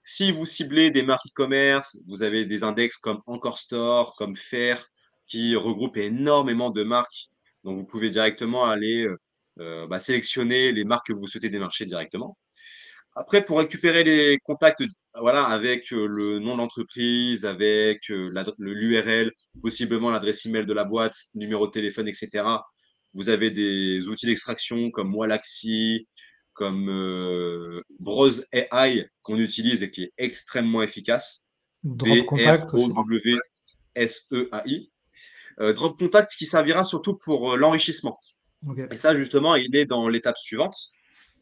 Si vous ciblez des marques e-commerce, vous avez des index comme Encore Store, comme Fair, qui regroupent énormément de marques. Donc, vous pouvez directement aller euh, euh, bah, sélectionner les marques que vous souhaitez démarcher directement. Après, pour récupérer les contacts voilà, avec euh, le nom d'entreprise, avec l'URL, possiblement l'adresse email de la boîte, numéro de téléphone, etc., vous avez des outils d'extraction comme Walaxy, comme euh, Brose AI qu'on utilise et qui est extrêmement efficace. Drop Contact w s e a i euh, Drop Contact qui servira surtout pour euh, l'enrichissement. Et ça, justement, il est dans l'étape suivante.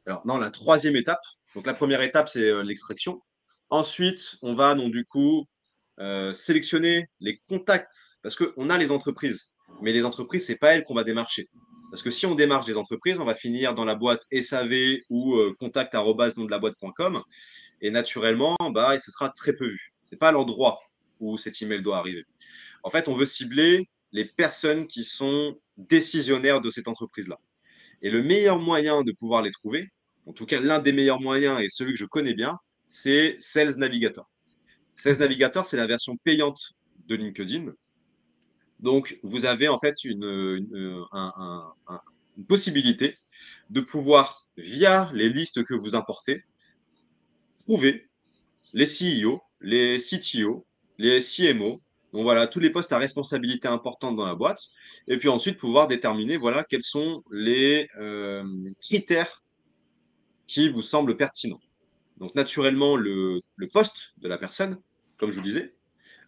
Alors, dans la troisième étape. Donc, la première étape, c'est l'extraction. Ensuite, on va donc du coup sélectionner les contacts parce qu'on a les entreprises, mais les entreprises, c'est pas elles qu'on va démarcher. Parce que si on démarche des entreprises, on va finir dans la boîte SAV ou euh, de la boîte.com. Et naturellement, bah, ce sera très peu vu. Ce n'est pas l'endroit où cet email doit arriver. En fait, on veut cibler les personnes qui sont décisionnaires de cette entreprise-là. Et le meilleur moyen de pouvoir les trouver, en tout cas l'un des meilleurs moyens et celui que je connais bien, c'est Sales Navigator. Sales Navigator, c'est la version payante de LinkedIn. Donc, vous avez en fait une, possibilité de pouvoir, via les listes que vous importez, trouver les CEO, les CTO, les CMO, donc voilà, tous les postes à responsabilité importante dans la boîte, et puis ensuite pouvoir déterminer voilà quels sont les euh, critères qui vous semblent pertinents. Donc naturellement le, le, poste de la personne, comme je vous disais.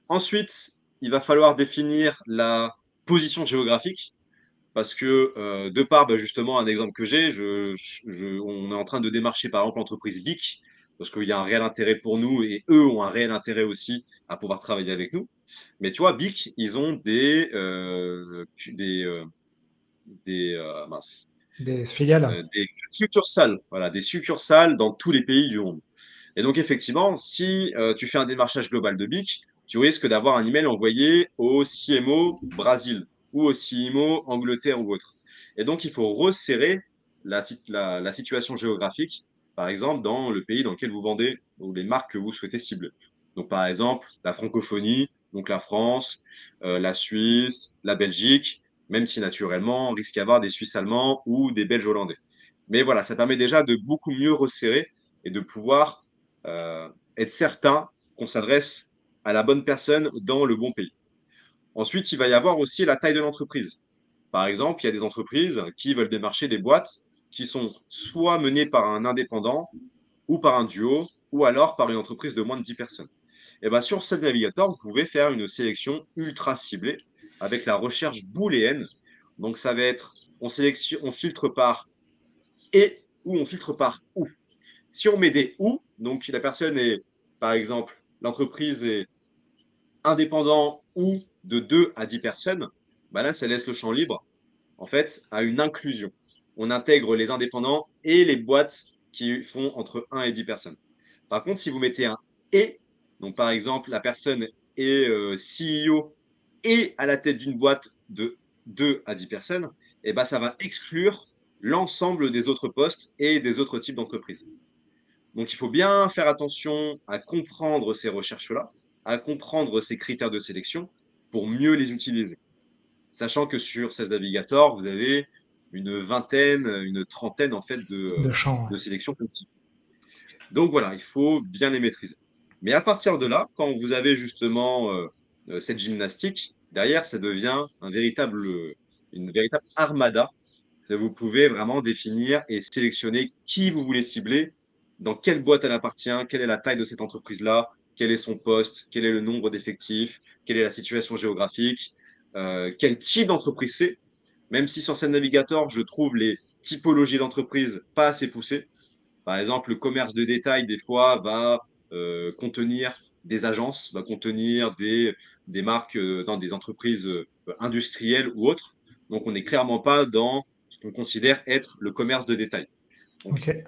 Ensuite, il va falloir définir la position géographique parce que euh, de part, bah, justement, un exemple que j'ai, on est en train de démarcher par exemple l'entreprise BIC parce qu'il y a un réel intérêt pour nous et eux ont un réel intérêt aussi à pouvoir travailler avec nous. Mais tu vois, BIC, ils ont des euh, des euh, des des filiales, des succursales, voilà, des succursales dans tous les pays du monde. Et donc effectivement, si tu fais un démarchage global de BIC, tu risques d'avoir un email envoyé au CMO Brésil ou au CMO Angleterre ou autre. Et donc, il faut resserrer la, la, situation géographique, par exemple, dans le pays dans lequel vous vendez ou les marques que vous souhaitez cibler. Donc, par exemple, la francophonie, donc la France, euh, la Suisse, la Belgique, même si naturellement, on risque d'y avoir des Suisses allemands ou des Belges hollandais. Mais voilà, ça permet déjà de beaucoup mieux resserrer et de pouvoir euh, être certain qu'on s'adresse à la bonne personne dans le bon pays. Ensuite, il va y avoir aussi la taille de l'entreprise. Par exemple, il y a des entreprises qui veulent démarcher des boîtes qui sont soit menées par un indépendant ou par un duo ou alors par une entreprise de moins de 10 personnes. Et bien sur ce navigateur, vous pouvez faire une sélection ultra ciblée avec la recherche booléenne. Donc ça va être, on, sélectionne, on filtre par et ou on filtre par ou. Si on met des ou, donc la personne est, par exemple, l'entreprise est indépendant ou de 2 à 10 personnes, bah là, ça laisse le champ libre, en fait, à une inclusion. On intègre les indépendants et les boîtes qui font entre 1 et 10 personnes. Par contre, si vous mettez un et, donc par exemple, la personne est euh, CEO et à la tête d'une boîte de 2 à 10 personnes, et eh ben, ça va exclure l'ensemble des autres postes et des autres types d'entreprises. Donc, il faut bien faire attention à comprendre ces recherches-là, à comprendre ces critères de sélection pour mieux les utiliser. Sachant que sur 16 Navigator, vous avez une vingtaine, une trentaine en fait de, de, champs, de sélection possibles. Donc voilà, il faut bien les maîtriser. Mais à partir de là, quand vous avez justement euh, euh, cette gymnastique, derrière, ça devient un véritable, une véritable armada. Vous pouvez vraiment définir et sélectionner qui vous voulez cibler, dans quelle boîte elle appartient, quelle est la taille de cette entreprise-là, quel est son poste, quel est le nombre d'effectifs, quelle est la situation géographique, euh, quel type d'entreprise c'est? Même si sur cette navigateur, je trouve les typologies d'entreprise pas assez poussées. Par exemple, le commerce de détail, des fois, va euh, contenir des agences, va contenir des, des marques euh, dans des entreprises industrielles ou autres. Donc, on n'est clairement pas dans ce qu'on considère être le commerce de détail.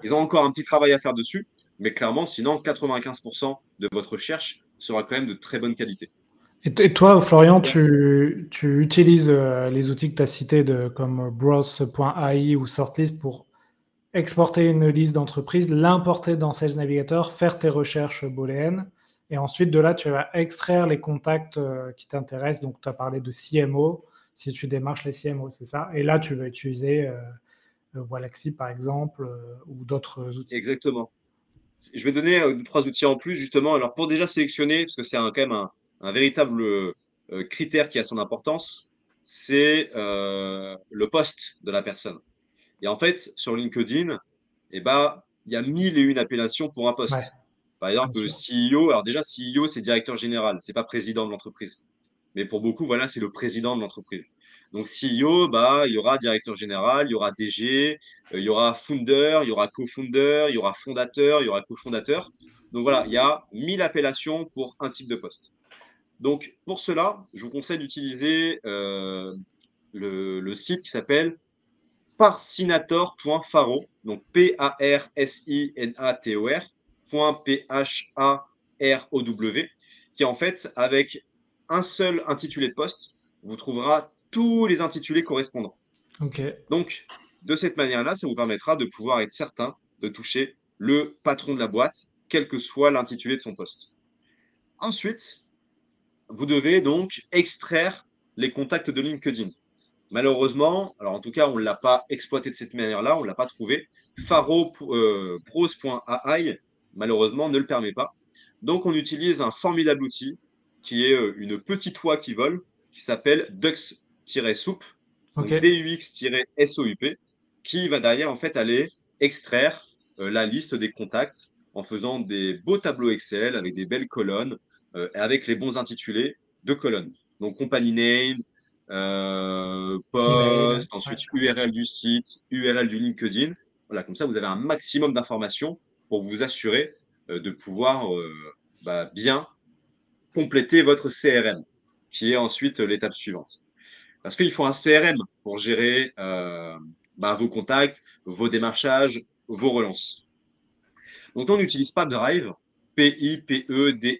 Ils ont encore un petit travail à faire dessus, mais clairement, sinon, 95% de votre recherche sera quand même de très bonne qualité. Et, toi, Florian, tu, utilises euh, les outils que tu as cités de, comme browse.ai ou Sortlist pour exporter une liste d'entreprises, l'importer dans Sales Navigator, faire tes recherches booléennes, et ensuite de là, tu vas extraire les contacts euh, qui t'intéressent. Donc, tu as parlé de CMO, si tu démarches les CMO, c'est ça. Et là, tu vas utiliser euh, Walaxy, par exemple, ou d'autres outils. Exactement. Je vais donner trois outils en plus, justement. Alors, pour déjà sélectionner, parce que c'est quand même un, un véritable euh, critère qui a son importance, c'est euh, le poste de la personne. Et en fait, sur LinkedIn, eh ben, il y a mille et une appellations pour un poste. Par exemple, le CEO, alors déjà, CEO, c'est directeur général, c'est pas président de l'entreprise. Mais pour beaucoup, voilà, c'est le président de l'entreprise. Donc CEO, bah, il y aura directeur général, il y aura DG, euh, il y aura founder, il y aura co-founder, il y aura fondateur, il y aura cofondateur. Donc voilà, il y a mille appellations pour un type de poste. Donc, pour cela, je vous conseille d'utiliser euh, le, site qui s'appelle parsinator.faro, donc P-A-R-S-I-N-A-T-O-R, P-H-A-R-O-W, qui en fait, avec un seul intitulé de poste, vous trouvera tous les intitulés correspondants. Donc, de cette manière-là, ça vous permettra de pouvoir être certain de toucher le patron de la boîte, quel que soit l'intitulé de son poste. Ensuite, vous devez donc extraire les contacts de LinkedIn. Malheureusement, alors en tout cas, on ne l'a pas exploité de cette manière-là, on ne l'a pas trouvé. Pharo.pros.ai, euh, malheureusement, ne le permet pas. Donc, on utilise un formidable outil qui est euh, une petite oie qui vole, qui s'appelle Dux-Soup, D-U-X-S-O-U-P, qui va derrière, en fait, aller extraire la liste des contacts en faisant des beaux tableaux Excel avec des belles colonnes, avec les bons intitulés de colonnes. Donc, company name, post, ensuite URL du site, URL du LinkedIn. Voilà, comme ça, vous avez un maximum d'informations pour vous assurer de pouvoir bien compléter votre CRM, qui est ensuite l'étape suivante. Parce qu'il faut un CRM pour gérer bah, vos contacts, vos démarchages, vos relances. Donc, on n'utilise pas Drive, P-I-P-E-D-R-I-V-E.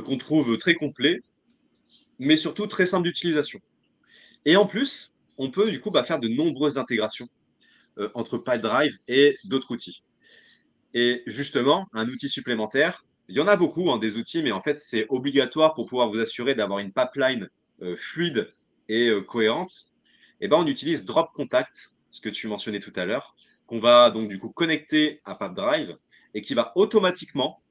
qu'on trouve très complet, mais surtout très simple d'utilisation. Et en plus, on peut du coup bah, faire de nombreuses intégrations entre Pipedrive et d'autres outils. Et justement, un outil supplémentaire, il y en a beaucoup, hein, des outils, mais en fait, c'est obligatoire pour pouvoir vous assurer d'avoir une pipeline fluide et cohérente. Et ben, on utilise Drop Contact, ce que tu mentionnais tout à l'heure, qu'on va donc du coup connecter à Pipedrive et qui va automatiquement,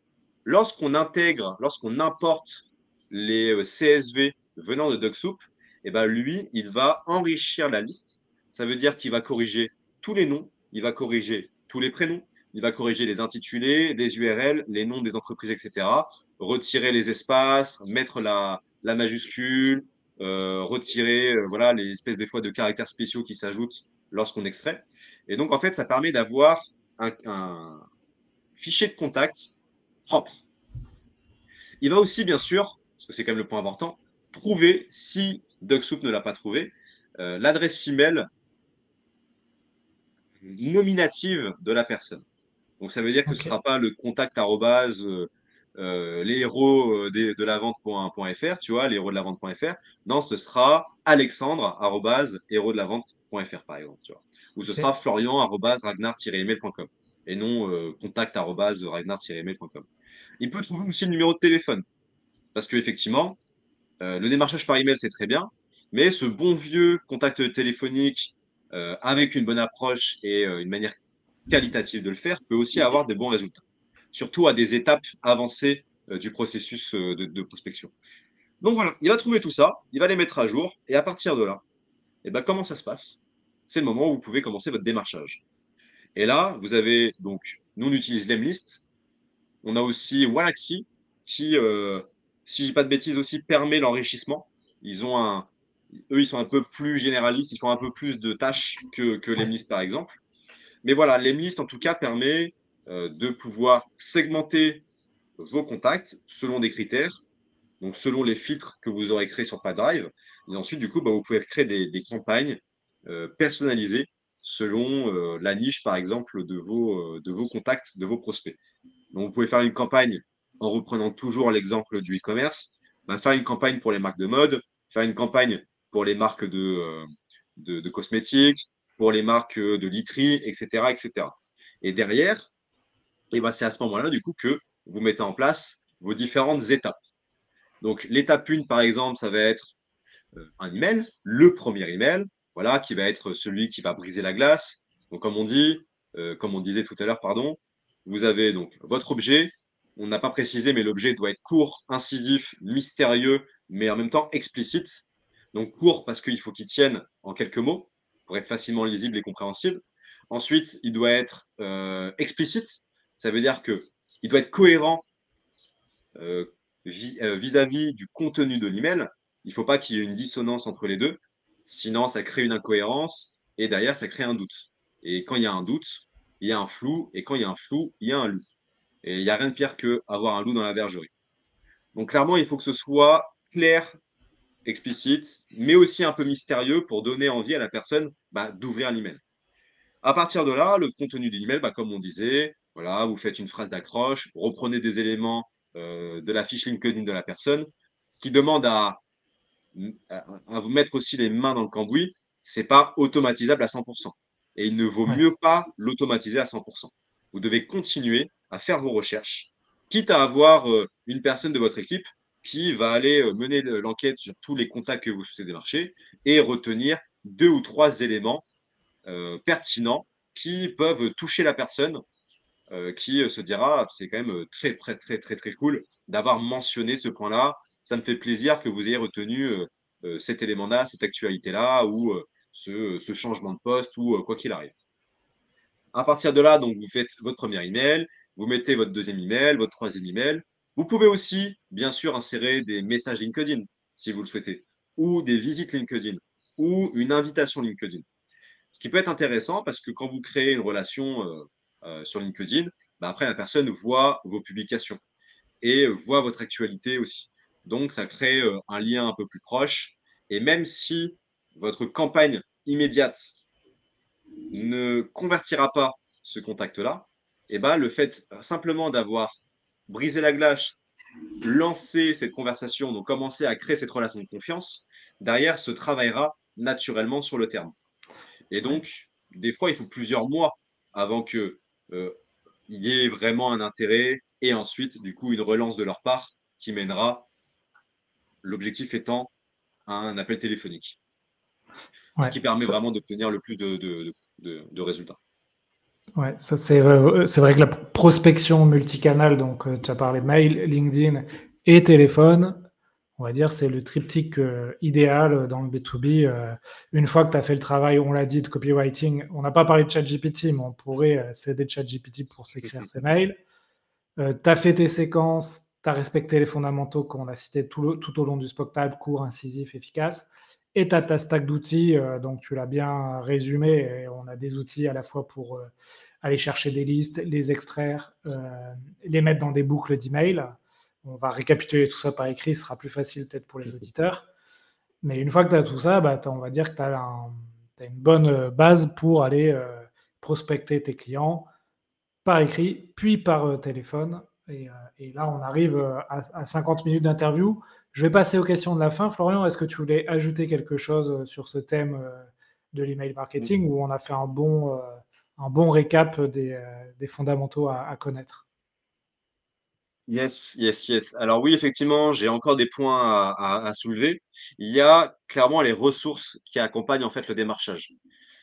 lorsqu'on intègre, lorsqu'on importe les euh, CSV venant de DuckSoup, et eh ben lui, il va enrichir la liste. Ça veut dire qu'il va corriger tous les noms, il va corriger tous les prénoms, il va corriger les intitulés, les URL, les noms des entreprises, etc. Retirer les espaces, mettre la, majuscule, euh, retirer euh, voilà les espèces des fois de caractères spéciaux qui s'ajoutent lorsqu'on extrait. Et donc en fait, ça permet d'avoir un, un fichier de contact propre. Il va aussi bien sûr parce que c'est quand même le point important, prouver si DuckSoup ne l'a pas trouvé, euh, l'adresse email nominative de la personne. Donc ça veut dire que ce ne sera pas le contact arrobase euh, euh, les héros de, la vente.fr, tu vois, les héros de la vente.fr. Non, ce sera alexandre héros de la vente.fr par exemple, tu vois. Ou ce sera florian ragnar-email.com et non contact ragnar-email.com. Il peut trouver aussi le numéro de téléphone. Parce qu'effectivement, euh, le démarchage par email, c'est très bien, mais ce bon vieux contact téléphonique euh, avec une bonne approche et euh, une manière qualitative de le faire peut aussi avoir des bons résultats, surtout à des étapes avancées du processus de, prospection. Donc voilà, il va trouver tout ça, il va les mettre à jour, et à partir de là, eh ben, comment ça se passe? C'est le moment où vous pouvez commencer votre démarchage. Et là, vous avez donc, nous on utilise Lemlist, on a aussi Walaxy qui si je dis pas de bêtises aussi, permet l'enrichissement. Ils eux, ils sont un peu plus généralistes, ils font un peu plus de tâches que, que l'Emlist, par exemple. Mais voilà, l'Emlist, en tout cas, permet euh, de pouvoir segmenter vos contacts selon des critères, donc selon les filtres que vous aurez créés sur PadDrive. Et ensuite, du coup, bah, vous pouvez créer des, campagnes euh, personnalisées selon euh, la niche, par exemple, de vos, contacts, de vos prospects. Donc, vous pouvez faire une campagne en reprenant toujours l'exemple du e-commerce, bah, faire une campagne pour les marques de mode, faire une campagne pour les marques de, euh, de, cosmétiques, pour les marques de literie, etc. etc. Et derrière, et bah, c'est à ce moment-là, du coup, que vous mettez en place vos différentes étapes. Donc, l'étape 1, par exemple, ça va être euh, un email, le premier email, voilà, qui va être celui qui va briser la glace. Donc, comme on dit, euh, comme on disait tout à l'heure, pardon, vous avez donc votre objet, on n'a pas précisé, mais l'objet doit être court, incisif, mystérieux, mais en même temps explicite. Donc court parce qu'il faut qu'il tienne en quelques mots pour être facilement lisible et compréhensible. Ensuite, il doit être euh, explicite. Ça veut dire qu'il doit être cohérent euh, euh, vis-à-vis du contenu de l'email. Il ne faut pas qu'il y ait une dissonance entre les deux. Sinon, ça crée une incohérence et derrière, ça crée un doute. Et quand il y a un doute, il y a un flou. Et quand il y a un flou, il y a un loup. Et il n'y a rien de pire qu'avoir un loup dans la bergerie. Donc clairement, il faut que ce soit clair, explicite, mais aussi un peu mystérieux pour donner envie à la personne bah, d'ouvrir l'email. À partir de là, le contenu de l'email, bah, comme on disait, voilà, vous faites une phrase d'accroche, reprenez des éléments euh, de la fiche LinkedIn de la personne, ce qui demande à, à, vous mettre aussi les mains dans le cambouis, c'est pas automatisable à 100%. Et il ne vaut mieux pas l'automatiser à 100%. Vous devez continuer à faire vos recherches, quitte à avoir euh, une personne de votre équipe qui va aller euh, mener l'enquête sur tous les contacts que vous souhaitez démarcher et retenir deux ou trois éléments pertinents qui peuvent toucher la personne qui se dira c'est quand même très très très très très cool d'avoir mentionné ce point-là. Ça me fait plaisir que vous ayez retenu cet élément-là, cette actualité-là ou ce, changement de poste ou quoi qu'il arrive. À partir de là, donc vous faites votre premier email, vous mettez votre deuxième email, votre troisième email. Vous pouvez aussi, bien sûr, insérer des messages LinkedIn, si vous le souhaitez, ou des visites LinkedIn, ou une invitation LinkedIn. Ce qui peut être intéressant parce que quand vous créez une relation euh, euh, sur LinkedIn, bah, après, la personne voit vos publications et voit votre actualité aussi. Donc, ça crée euh, un lien un peu plus proche. Et même si votre campagne immédiate ne convertira pas ce contact-là, eh ben, le fait simplement d'avoir brisé la glace, lancer cette conversation, donc commencer à créer cette relation de confiance, derrière se travaillera naturellement sur le terme. Et donc, des fois, il faut plusieurs mois avant que euh, il y ait vraiment un intérêt et ensuite, du coup, une relance de leur part qui mènera, l'objectif étant un appel téléphonique. ce qui permet vraiment d'obtenir le plus de, de, résultats. Ouais, ça c'est vrai que la prospection multicanal, donc euh, tu as parlé mail, LinkedIn et téléphone, on va dire, c'est le triptyque euh, idéal dans le B2B. Euh, une fois que tu as fait le travail, on l'a dit, de copywriting, on n'a pas parlé de ChatGPT, mais on pourrait euh, s'aider de ChatGPT pour s'écrire ses mails. tu as fait tes séquences, tu as respecté les fondamentaux qu'on a cités tout, tout, au long du spectacle, court, incisif, efficace. Et tu as ta stack d'outils, donc tu l'as bien résumé. Et on a des outils à la fois pour aller chercher des listes, les extraire, les mettre dans des boucles d'email on va récapituler tout ça par écrit, ce sera plus facile peut-être pour les auditeurs. Mais une fois que tu as tout ça, bah, on va dire que tu as, une bonne euh, base pour aller euh, prospecter tes clients par écrit, puis par euh, téléphone. Et, là, on arrive à, 50 minutes d'interview. Je vais passer aux questions de la fin. Florian, est-ce que tu voulais ajouter quelque chose sur ce thème de l'email marketing où on a fait un bon, un bon récap des, fondamentaux à connaître? Yes, yes, yes. Alors oui, effectivement, j'ai encore des points à, soulever. Il y a clairement les ressources qui accompagnent en fait le démarchage.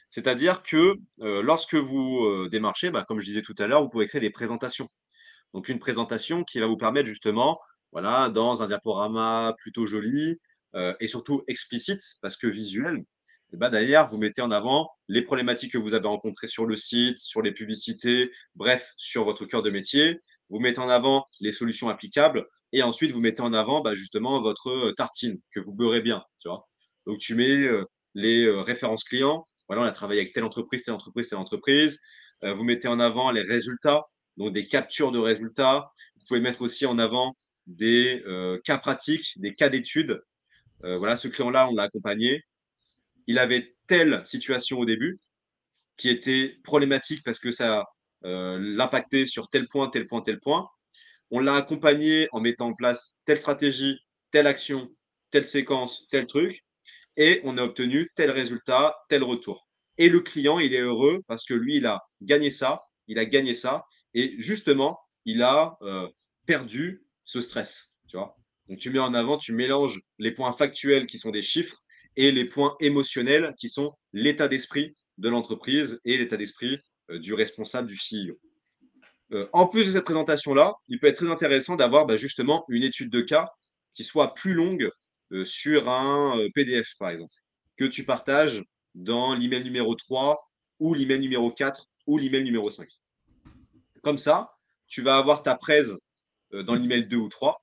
C'est-à-dire que euh, lorsque vous euh, démarchez, bah, comme je disais tout à l'heure, vous pouvez créer des présentations. Donc une présentation qui va vous permettre justement, voilà, dans un diaporama plutôt joli euh, et surtout explicite, parce que visuel, et bah, d'ailleurs, vous mettez en avant les problématiques que vous avez rencontrées sur le site, sur les publicités, bref, sur votre cœur de métier vous mettez en avant les solutions applicables et ensuite vous mettez en avant bah, justement votre euh, tartine que vous beurrez bien. Tu vois Donc tu mets euh, les euh, références clients. Voilà, on a travaillé avec telle entreprise, telle entreprise, telle entreprise. vous mettez en avant les résultats, donc des captures de résultats. Vous pouvez mettre aussi en avant des cas pratiques, des cas d'études. voilà, ce client-là, on l'a accompagné. Il avait telle situation au début qui était problématique parce que ça l'impacter sur tel point, tel point, tel point. On l'a accompagné en mettant en place telle stratégie, telle action, telle séquence, tel truc, et on a obtenu tel résultat, tel retour. Et le client, il est heureux parce que lui, il a gagné ça, il a gagné ça, et justement, il a euh, perdu ce stress. Tu vois Donc tu mets en avant, tu mélanges les points factuels qui sont des chiffres et les points émotionnels qui sont l'état d'esprit de l'entreprise et l'état d'esprit euh, du responsable du CEO. Euh, en plus de cette présentation-là, il peut être très intéressant d'avoir bah, justement une étude de cas qui soit plus longue euh, sur un PDF, par exemple, que tu partages dans l'email numéro 3 ou l'email numéro 4 ou l'email numéro 5. Comme ça, tu vas avoir ta presse dans l'email 2 ou 3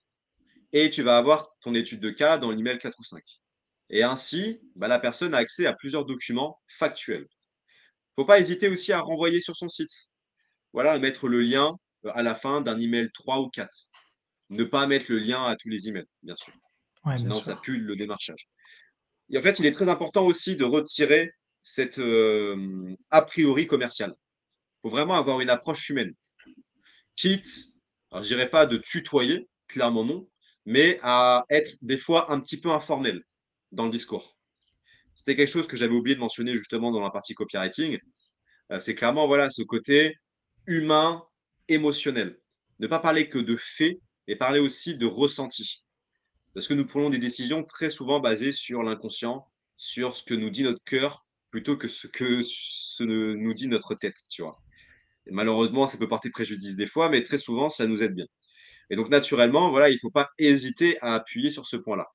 et tu vas avoir ton étude de cas dans l'email 4 ou 5. Et ainsi, bah, la personne a accès à plusieurs documents factuels faut pas hésiter aussi à renvoyer sur son site. Voilà, à mettre le lien euh, à la fin d'un email 3 ou 4. Ne pas mettre le lien à tous les emails, bien sûr. Sinon, ça pue le démarchage. Et en fait, il est très important aussi de retirer cette euh, a priori commerciale. Il faut vraiment avoir une approche humaine. Quitte, alors je dirais pas de tutoyer, clairement non, mais à être des fois un petit peu informel dans le discours. C'était quelque chose que j'avais oublié de mentionner justement dans la partie copywriting. Euh, c'est clairement voilà ce côté humain, émotionnel. Ne pas parler que de faits, mais parler aussi de ressenti. Parce que nous prenons des décisions très souvent basées sur l'inconscient, sur ce que nous dit notre cœur, plutôt que ce que nous dit notre tête, malheureusement, ça peut porter préjudice des fois, mais très souvent, ça nous aide bien. Et donc, naturellement, voilà, il ne faut pas hésiter à appuyer sur ce point-là.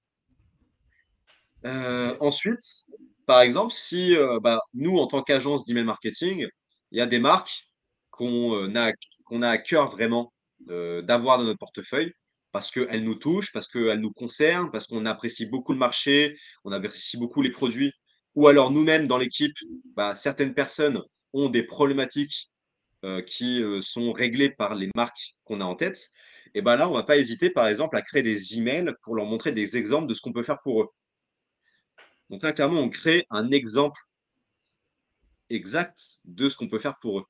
Euh, ensuite, par exemple, si euh, bah, nous, en tant qu'agence d'email marketing, il y a des marques qu'on euh, a, a à cœur vraiment d'avoir dans notre portefeuille parce qu'elles nous touchent, parce qu'elles nous concernent, parce qu'on apprécie beaucoup le marché, on apprécie beaucoup les produits, ou alors nous-mêmes dans l'équipe, bah, certaines personnes ont des problématiques qui sont réglées par les marques qu'on a en tête. Et ben là, on ne va pas hésiter, par exemple, à créer des emails pour leur montrer des exemples de ce qu'on peut faire pour eux. Donc là, clairement, on crée un exemple exact de ce qu'on peut faire pour eux.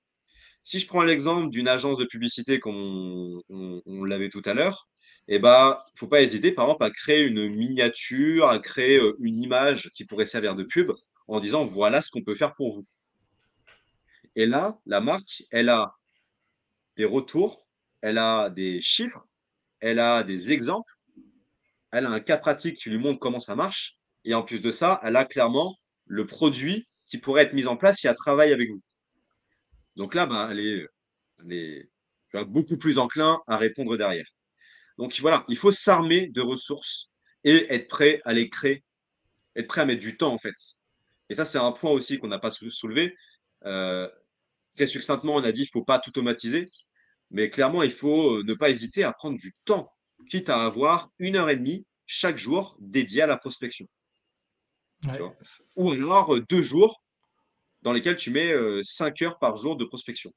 Si je prends l'exemple d'une agence de publicité comme on, l'avait tout à l'heure, et bah, faut pas hésiter, par exemple, à créer une miniature, à créer une image qui pourrait servir de pub en disant voilà ce qu'on peut faire pour vous. Et là, la marque, elle a des retours, elle a des chiffres, elle a des exemples, elle a un cas pratique qui lui montre comment ça marche. Et en plus de ça, elle a clairement le produit qui pourrait être mis en place si elle travaille avec vous. Donc là, bah, elle est, beaucoup plus enclin à répondre derrière. Donc voilà, il faut s'armer de ressources et être prêt à les créer, être prêt à mettre du temps en fait. Et ça, c'est un point aussi qu'on n'a pas soulevé. Euh, très succinctement, on a dit qu'il ne faut pas tout automatiser, mais clairement, il faut euh, ne pas hésiter à prendre du temps, quitte à avoir une heure et demie chaque jour dédié à la prospection. Ou alors euh, deux jours dans lesquels tu mets cinq heures par jour de prospection.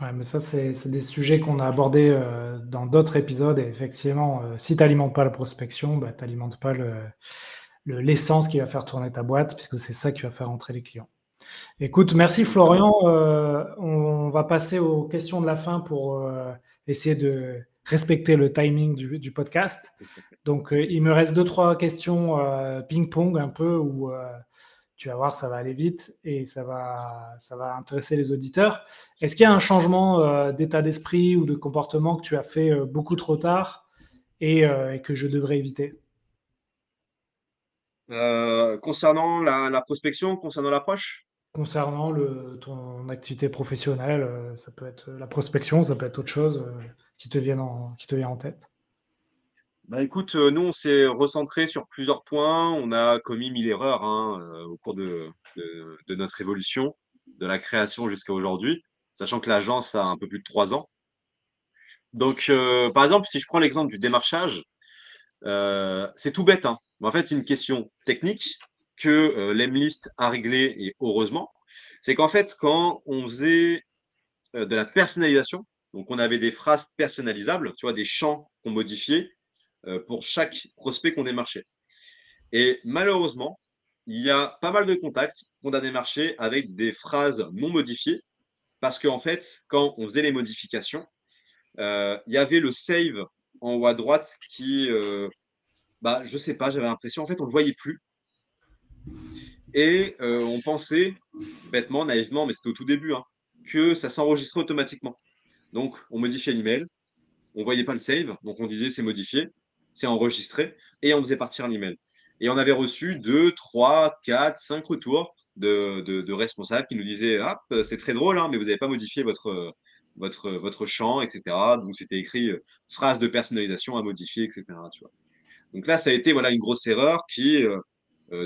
Ouais, mais ça, c'est des sujets qu'on a abordés dans d'autres épisodes. Et effectivement, si tu n'alimentes pas la prospection, bah, tu n'alimentes pas l'essence le, qui va faire tourner ta boîte, puisque c'est ça qui va faire entrer les clients. Écoute, merci Florian. Euh, on va passer aux questions de la fin pour euh, essayer de respecter le timing du, podcast. Donc, euh, il me reste deux, trois questions ping-pong un peu où tu vas voir, ça va aller vite et ça va, ça va intéresser les auditeurs. Est-ce qu'il y a un changement d'état d'esprit ou de comportement que tu as fait beaucoup trop tard et, que je devrais éviter? Concernant la prospection, concernant l'approche? Concernant le, ton activité professionnelle, euh, ça peut être la prospection, ça peut être autre chose euh, qui, te en, qui te vient en tête? Bah écoute, euh, nous, on s'est recentré sur plusieurs points. On a commis mille erreurs hein, au cours de, de, notre évolution, de la création jusqu'à aujourd'hui, sachant que l'agence a un peu plus de trois ans. Donc, par exemple, si je prends l'exemple du démarchage, c'est tout bête. Hein. En fait, c'est une question technique que euh, l'Emlist a réglé, et heureusement, c'est qu'en fait, quand on faisait euh, de la personnalisation, donc on avait des phrases personnalisables, tu vois, des champs qu'on modifiait euh, pour chaque prospect qu'on démarchait. Et malheureusement, il y a pas mal de contacts qu'on a démarchés avec des phrases non modifiées, parce qu'en fait, quand on faisait les modifications, il y avait le save en haut à droite qui, bah, je sais pas, j'avais l'impression, en fait, on le voyait plus. Et euh, on pensait, bêtement, naïvement, mais c'était au tout début, hein, que ça s'enregistrait automatiquement. Donc, on modifiait l'email, on voyait pas le save, donc on disait c'est modifié, c'est enregistré, et on faisait partir l'email. Et on avait reçu 2, 3, 4, 5 retours de, responsables qui nous disaient Ah, c'est très drôle, hein, mais vous n'avez pas modifié votre, votre, champ, etc. Donc, c'était écrit euh, phrase de personnalisation à modifier, etc. Donc là, ça a été voilà, une grosse erreur qui euh,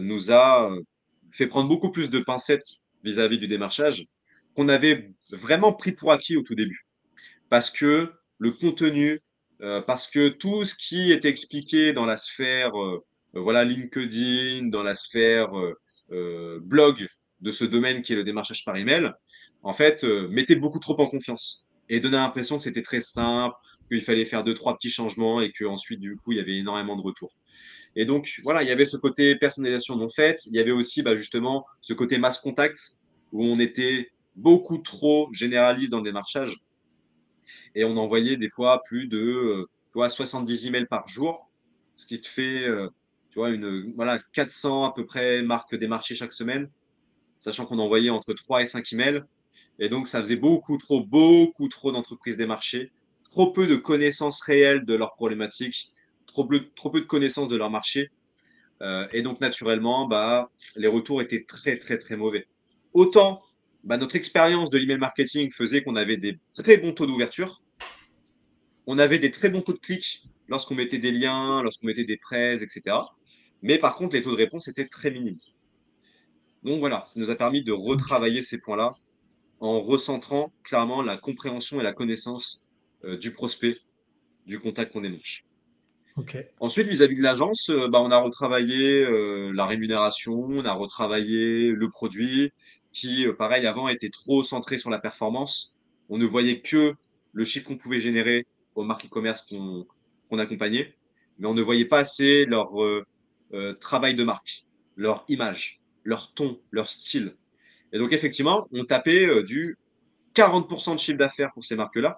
nous a fait prendre beaucoup plus de pincettes vis-à-vis du démarchage qu'on avait vraiment pris pour acquis au tout début. Parce que le contenu, euh, parce que tout ce qui était expliqué dans la sphère euh, voilà, LinkedIn, dans la sphère euh, blog de ce domaine qui est le démarchage par email, en fait, mettait beaucoup trop en confiance et donnait l'impression que c'était très simple, qu'il fallait faire deux, trois petits changements et qu'ensuite, du coup, il y avait énormément de retours. Et donc, voilà, il y avait ce côté personnalisation non faite. Il y avait aussi, bah, justement, ce côté masse contact où on était beaucoup trop généraliste dans le démarchage. Et on envoyait des fois plus de euh, tu vois, 70 emails par jour, ce qui te fait euh, tu vois, une, voilà, 400 à peu près marques démarchées chaque semaine, sachant qu'on envoyait entre 3 et 5 emails. Et donc, ça faisait beaucoup trop, beaucoup trop d'entreprises démarchées, trop peu de connaissances réelles de leurs problématiques trop peu, trop peu de connaissances de leur marché. Euh, et donc, naturellement, bah, les retours étaient très, très, très mauvais. Autant bah, notre expérience de l'email marketing faisait qu'on avait des très bons taux d'ouverture, on avait des très bons taux de clics lorsqu'on mettait des liens, lorsqu'on mettait des prêts, etc. Mais par contre, les taux de réponse étaient très minimes. Donc voilà, ça nous a permis de retravailler ces points-là en recentrant clairement la compréhension et la connaissance euh, du prospect, du contact qu'on démarche. Ensuite, vis-à-vis de l'agence, euh, bah, on a retravaillé euh, la rémunération, on a retravaillé le produit qui, euh, pareil, avant était trop centré sur la performance. On ne voyait que le chiffre qu'on pouvait générer aux marques e-commerce qu'on accompagnait, mais on ne voyait pas assez leur travail de marque, leur image, leur ton, leur style. Et donc, effectivement, on tapait du 40% de chiffre d'affaires pour ces marques-là,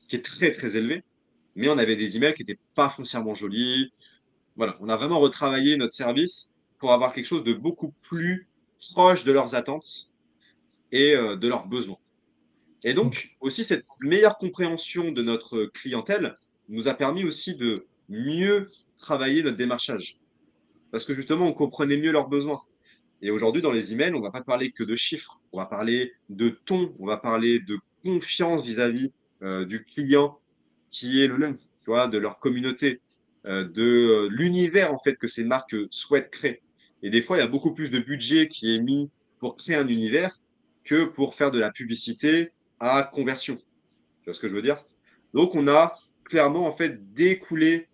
ce qui est très, très élevé mais on avait des emails qui n'étaient pas foncièrement jolis. Voilà, on a vraiment retravaillé notre service pour avoir quelque chose de beaucoup plus proche de leurs attentes et euh, de leurs besoins. Et donc, aussi, cette meilleure compréhension de notre clientèle nous a permis aussi de mieux travailler notre démarchage. Parce que justement, on comprenait mieux leurs besoins. Et aujourd'hui, dans les emails, on ne va pas parler que de chiffres, on va parler de ton, on va parler de confiance vis-à-vis euh, du client qui est le leur, de leur communauté, euh, de l'univers en fait que ces marques souhaitent créer. Et des fois, il y a beaucoup plus de budget qui est mis pour créer un univers que pour faire de la publicité à conversion. Tu vois ce que je veux dire? Donc, on a clairement en fait découlé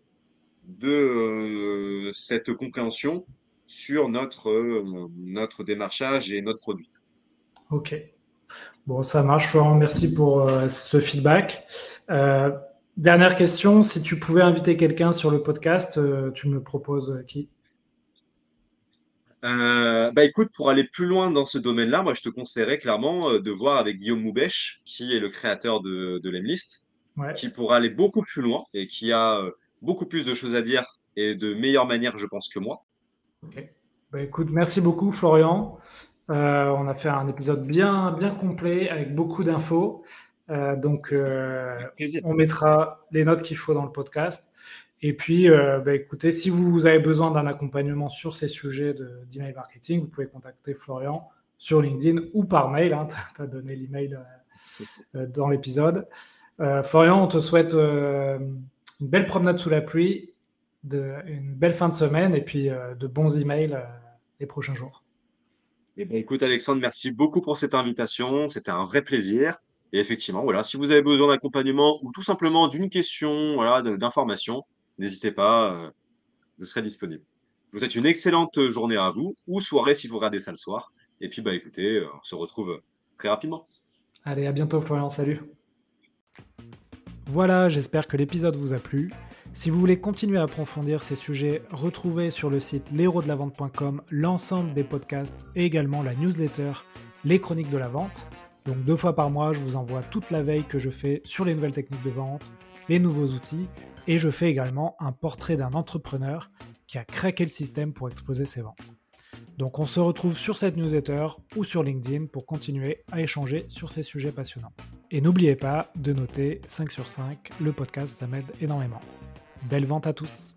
de cette compréhension sur notre, euh, notre démarchage et notre produit. Ok. Bon, ça marche, Florent. Merci pour euh, ce feedback. Euh, dernière question, si tu pouvais inviter quelqu'un sur le podcast, tu me proposes qui? Bah écoute, pour aller plus loin dans ce domaine-là, moi je te conseillerais clairement de voir avec Guillaume Moubèche, qui est le créateur de, de l'Emlist, qui pourra aller beaucoup plus loin et qui a beaucoup plus de choses à dire et de meilleure manière, je pense, que moi. Ok. Bah, écoute, merci beaucoup, Florian. Euh, on a fait un épisode bien, bien complet avec beaucoup d'infos. Euh, donc, euh, on mettra les notes qu'il faut dans le podcast. Et puis, bah, écoutez, si vous avez besoin d'un accompagnement sur ces sujets d'email marketing, vous pouvez contacter Florian sur LinkedIn ou par mail. Hein, [LAUGHS] tu as donné l'email dans l'épisode. Florian, on te souhaite une belle promenade sous la pluie une belle fin de semaine et puis euh, de bons emails euh, les prochains jours. Eh ben, écoute, Alexandre, merci beaucoup pour cette invitation. C'était un vrai plaisir. Et effectivement, voilà, si vous avez besoin d'accompagnement ou tout simplement d'une question, voilà, d'information, n'hésitez pas, euh, je serai disponible. Je vous souhaite une excellente journée à vous ou soirée si vous regardez ça le soir. Et puis, bah, écoutez, on se retrouve très rapidement. Allez, à bientôt, Florian. Salut. Voilà, j'espère que l'épisode vous a plu. Si vous voulez continuer à approfondir ces sujets, retrouvez sur le site l'héros-de-la-vente.com l'ensemble des podcasts et également la newsletter Les Chroniques de la Vente. Donc deux fois par mois, je vous envoie toute la veille que je fais sur les nouvelles techniques de vente, les nouveaux outils, et je fais également un portrait d'un entrepreneur qui a craqué le système pour exposer ses ventes. Donc on se retrouve sur cette newsletter ou sur LinkedIn pour continuer à échanger sur ces sujets passionnants. Et n'oubliez pas de noter 5 sur 5, le podcast ça m'aide énormément. Belle vente à tous